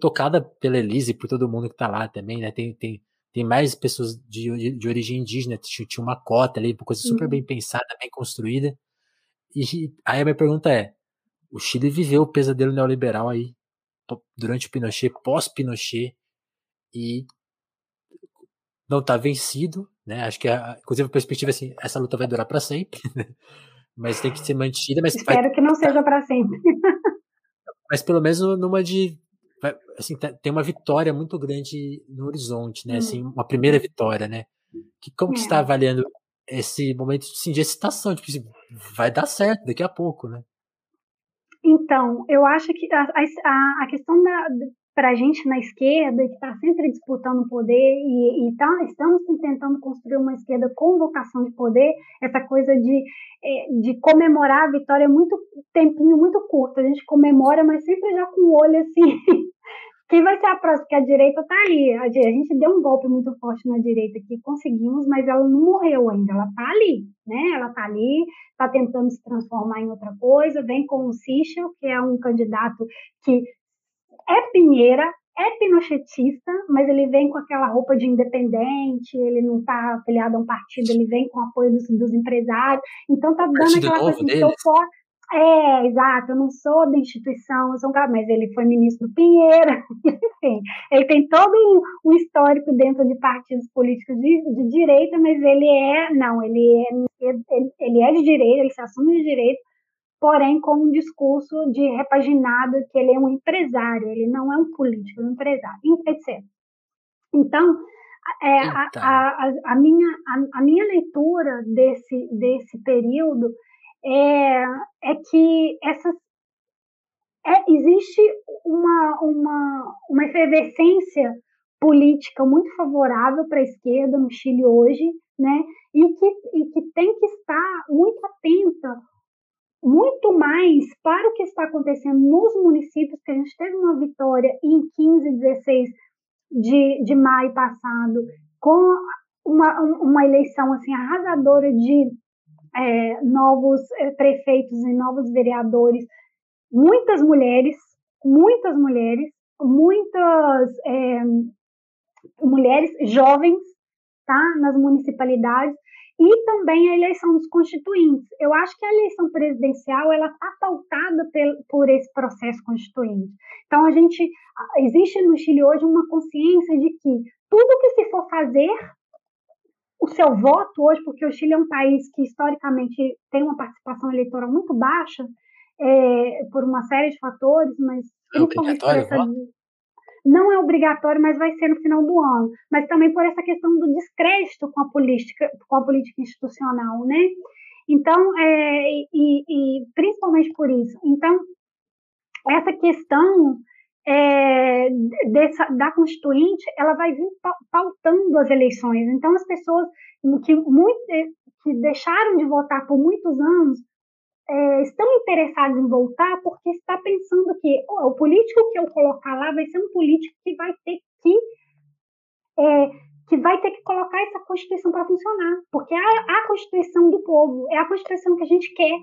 tocada pela Elise e por todo mundo que está lá também, né? Tem, tem, tem mais pessoas de, de, origem indígena, tinha, tinha uma cota ali, uma coisa super uhum. bem pensada, bem construída. E aí a minha pergunta é: o Chile viveu o pesadelo neoliberal aí durante o Pinochet, pós-Pinochet, e não está vencido, né? Acho que, a, inclusive, a perspectiva é assim, essa luta vai durar para sempre, né? mas tem que ser mantida. Mas Espero vai, que não seja para sempre. mas pelo menos numa de, assim, tá, tem uma vitória muito grande no horizonte, né? Assim, uma primeira vitória, né? Que como é. que está avaliando esse momento assim, de excitação? Tipo, assim, vai dar certo daqui a pouco, né? Então, eu acho que a, a, a questão da, para a gente na esquerda, que está sempre disputando poder e, e tá, estamos tentando construir uma esquerda com vocação de poder, essa coisa de, é, de comemorar a vitória é muito tempinho muito curto. A gente comemora, mas sempre já com o olho assim. Quem vai ser a próxima? Porque a direita está ali. A, gente deu um golpe muito forte na direita que conseguimos, mas ela não morreu ainda. Ela está ali, né? Ela está ali, está tentando se transformar em outra coisa. Vem com o Sichel, que é um candidato que é Pinheira, é pinochetista, mas ele vem com aquela roupa de independente, ele não está afiliado a um partido, ele vem com apoio dos, dos empresários, então tá dando partido aquela coisa assim, eu sou é, exato, eu não sou da instituição, eu sou um cara, mas ele foi ministro do Pinheira, enfim, ele tem todo um, um histórico dentro de partidos políticos de, de, direita, mas ele é, não, ele é, ele, ele é de direita, ele se assume de direita, porém com um discurso de repaginado que ele é um empresário, ele não é um político, é um empresário, etc. Então, é, a, a, a, minha, a, a, minha leitura desse, desse período é, é que essas, é, existe uma, uma, uma efervescência política muito favorável para a esquerda no Chile hoje, né? E que, e que tem que estar muito atenta, muito mais para o que está acontecendo nos municípios, que a gente teve uma vitória em 15 e 16 de, de maio passado, com uma, uma eleição assim arrasadora de é, novos é, prefeitos e novos vereadores, muitas mulheres, muitas mulheres, muitas é, mulheres jovens, tá, nas municipalidades e também a eleição dos constituintes. Eu acho que a eleição presidencial ela está pautada por esse processo constituinte. Então a gente existe no Chile hoje uma consciência de que tudo que se for fazer o seu voto hoje, porque o Chile é um país que historicamente tem uma participação eleitoral muito baixa é, por uma série de fatores, mas é por essa, não é obrigatório, mas vai ser no final do ano, mas também por essa questão do descrédito com a política, com a política institucional, né? Então, é, e, e principalmente por isso. Então, essa questão é, dessa, da Constituinte, ela vai vir pautando as eleições. Então, as pessoas que, muito, que deixaram de votar por muitos anos é, estão interessados em voltar porque está pensando que oh, o político que eu colocar lá vai ser um político que vai ter que é, que vai ter que colocar essa Constituição para funcionar, porque é a, a Constituição do povo, é a Constituição que a gente quer,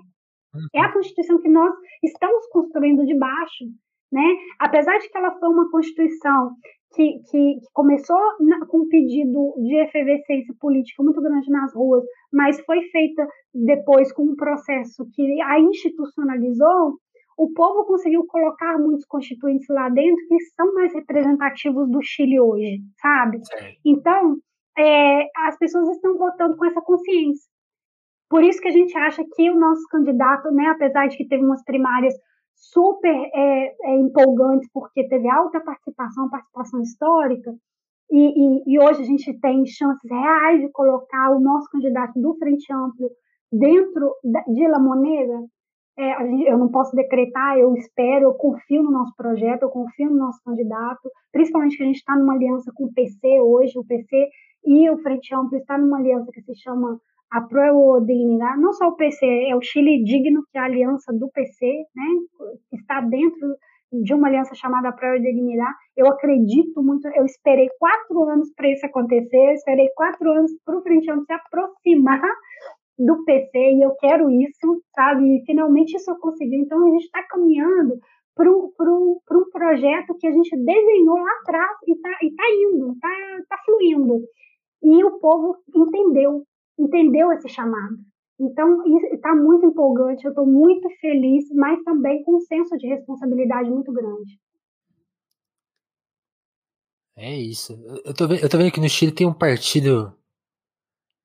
é a Constituição que nós estamos construindo de baixo, né? Apesar de que ela foi uma Constituição que, que, que começou na, com um pedido de efervescência política muito grande nas ruas, mas foi feita depois com um processo que a institucionalizou, o povo conseguiu colocar muitos constituintes lá dentro que são mais representativos do Chile hoje, sabe? Sim. Então, é, as pessoas estão votando com essa consciência. Por isso que a gente acha que o nosso candidato, né, apesar de que teve umas primárias super é, é, empolgantes, porque teve alta participação, participação histórica, e, e, e, hoje a gente tem chances reais de colocar o nosso candidato do Frente Amplo dentro de La Moneda. É, eu não posso decretar, eu espero, eu confio no nosso projeto, eu confio no nosso candidato, principalmente que a gente está numa aliança com o PC hoje, o PC e o Frente Amplo está numa aliança que se chama a Pro Dignidade, não só o PC, é o Chile Digno, que é a aliança do PC, né, está dentro de uma aliança chamada Pro Dignidade. Eu acredito muito, eu esperei quatro anos para isso acontecer, eu esperei quatro anos para o Frente Amplo se aproximar do PC e eu quero isso, sabe? E finalmente isso conseguiu. Então a gente está caminhando para um, projeto que a gente desenhou lá atrás e está tá indo, está tá fluindo. E o povo entendeu, entendeu esse chamado. Então, está muito empolgante, eu estou muito feliz, mas também com um senso de responsabilidade muito grande. É isso. Eu tô, eu tô vendo que no Chile tem um partido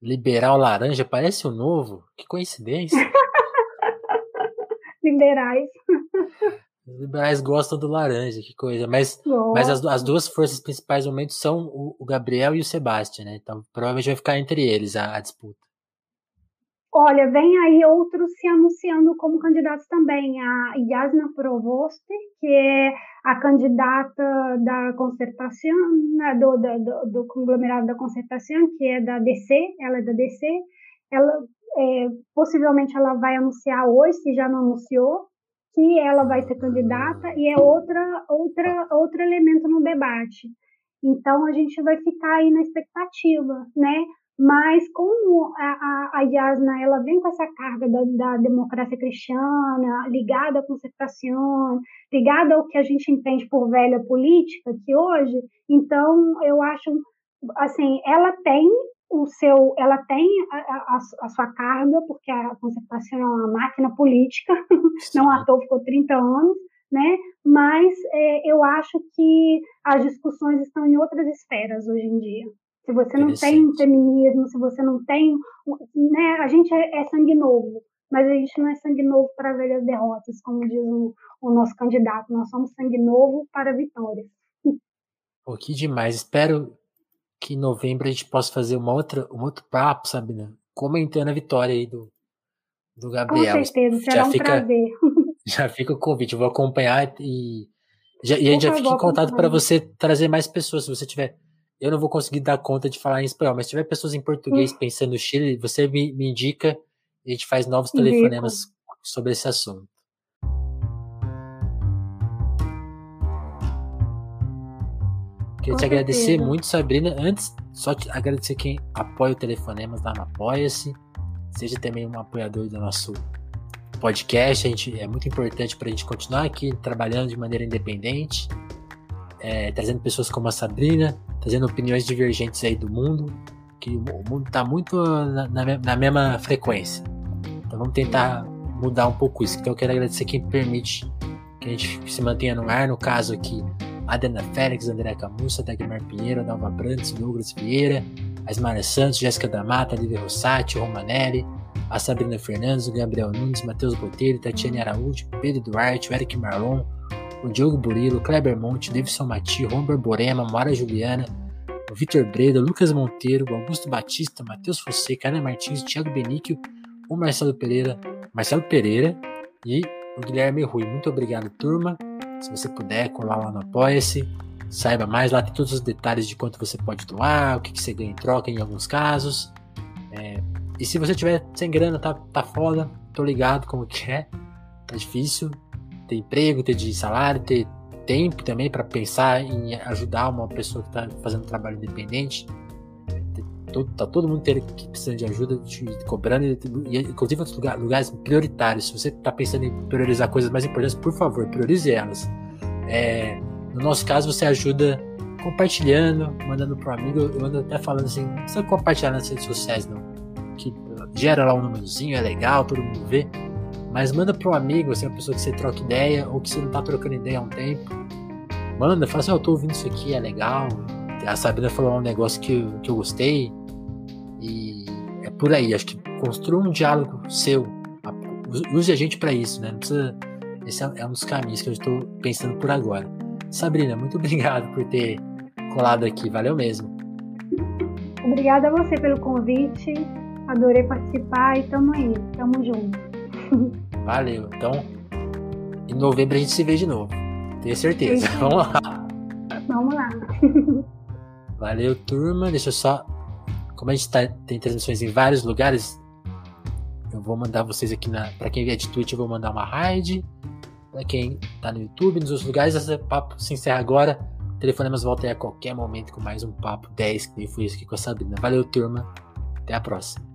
liberal laranja, parece o um novo. Que coincidência. Liberais. Os liberais gostam do laranja, que coisa. Mas, mas as, as, duas forças principais no momento são o, o, Gabriel e o Sebastião, né? Então provavelmente vai ficar entre eles a, a, disputa. Olha, vem aí outros se anunciando como candidatos também. A Yasna Provoste, que é a candidata da concertação, né, do, do, do, conglomerado da concertação, que é da DC, ela é da DC. Ela, é, possivelmente ela vai anunciar hoje, se já não anunciou, que ela vai ser candidata e é outra, outra, outro elemento no debate. Então a gente vai ficar aí na expectativa, né? Mas como a, a, Yasna ela vem com essa carga da, da democracia cristiana, ligada à concertação, ligada ao que a gente entende por velha política que hoje, então eu acho assim, ela tem o seu, ela tem a, a, a, sua carga, porque a concertação é uma máquina política, não à toa ficou 30 anos, né? Mas é, eu acho que as discussões estão em outras esferas hoje em dia. Se você não tem feminismo, se você não tem, né? A gente é, é sangue novo, mas a gente não é sangue novo para velhas derrotas, como diz o, o nosso candidato. Nós somos sangue novo para vitórias. Pô, que demais. Espero que em novembro a gente possa fazer uma outra, um outro papo, Sabina, comentando a vitória aí do, do Gabriel. Com certeza, será já um fica, prazer. Já fica o convite, eu vou acompanhar e, já, e a gente já fica em contato para você trazer mais pessoas, se você tiver. Eu não vou conseguir dar conta de falar em espanhol, mas se tiver pessoas em português hum. pensando no Chile, você me, me indica e a gente faz novos telefonemas sobre esse assunto. Queria Com te agradecer certeza. muito, Sabrina. Antes, só te agradecer quem apoia o Telefonemas lá no Apoia-se. Seja também um apoiador do nosso podcast. A gente, é muito importante para a gente continuar aqui trabalhando de maneira independente, é, trazendo pessoas como a Sabrina, trazendo opiniões divergentes aí do mundo, que o mundo está muito na, na, na, mesma frequência. Então vamos tentar mudar um pouco isso. Então eu quero agradecer quem permite que a gente se mantenha no ar. No caso aqui, Adena Félix, André Camussa, Dagmar Pinheiro, Dalva Brandes, Douglas Vieira, Asmara Santos, Jéssica da Mata, Lívia Rossati, Romanelli, a Sabrina Fernandes, o Gabriel Nunes, Matheus Botelho, Tatiane Araújo, Pedro Duarte, o Eric Marlon, o Diogo Burilo, Kleber Monte, Davidson Mati, Romber Borema, Mora Juliana, o Vitor Breda, Lucas Monteiro, Augusto Batista, Matheus Fonseca, Ana Martins, Thiago Benício, o Marcelo Pereira, Marcelo Pereira e o Guilherme Rui. Muito obrigado, turma. Se você puder, colar lá no Apoia-se. Saiba mais, lá tem todos os detalhes de quanto você pode doar, o que, que você ganha em troca em alguns casos. É, e se você tiver sem grana, tá, tá foda, tô ligado como que é. Tá difícil ter emprego, ter de salário, ter tempo também para pensar em ajudar uma pessoa que tá fazendo trabalho independente tá todo mundo tendo que precisando de ajuda, te cobrando, e, inclusive outros lugares, lugares prioritários. Se você está pensando em priorizar coisas mais importantes, por favor, priorize elas. É, no nosso caso, você ajuda compartilhando, mandando para um amigo. Eu ando até falando assim: não precisa compartilhar nas redes sociais, não. Que gera lá um númerozinho, é legal, todo mundo vê. Mas manda para um amigo, assim, uma pessoa que você troca ideia, ou que você não está trocando ideia há um tempo. Manda, fala assim: eu tô ouvindo isso aqui, é legal. A Sabrina falou um negócio que, que eu gostei. E é por aí. Acho que construa um diálogo seu. Use a gente para isso, né? Não precisa. Esse é, é um dos caminhos que eu estou pensando por agora. Sabrina, muito obrigado por ter colado aqui. Valeu mesmo. Obrigada a você pelo convite. Adorei participar e tamo aí. Tamo junto. Valeu. Então, em novembro a gente se vê de novo. Tenho certeza. Sim. Vamos lá. Vamos lá. Valeu, turma. Deixa eu só. Como a gente tá, tem transmissões em vários lugares, eu vou mandar vocês aqui na. Pra quem vier de Twitch, eu vou mandar uma raid. Pra quem tá no YouTube, nos outros lugares, esse papo se encerra agora. Telefonemas volta aí a qualquer momento com mais um papo 10, que foi isso aqui com a Sabrina. Valeu, turma. Até a próxima.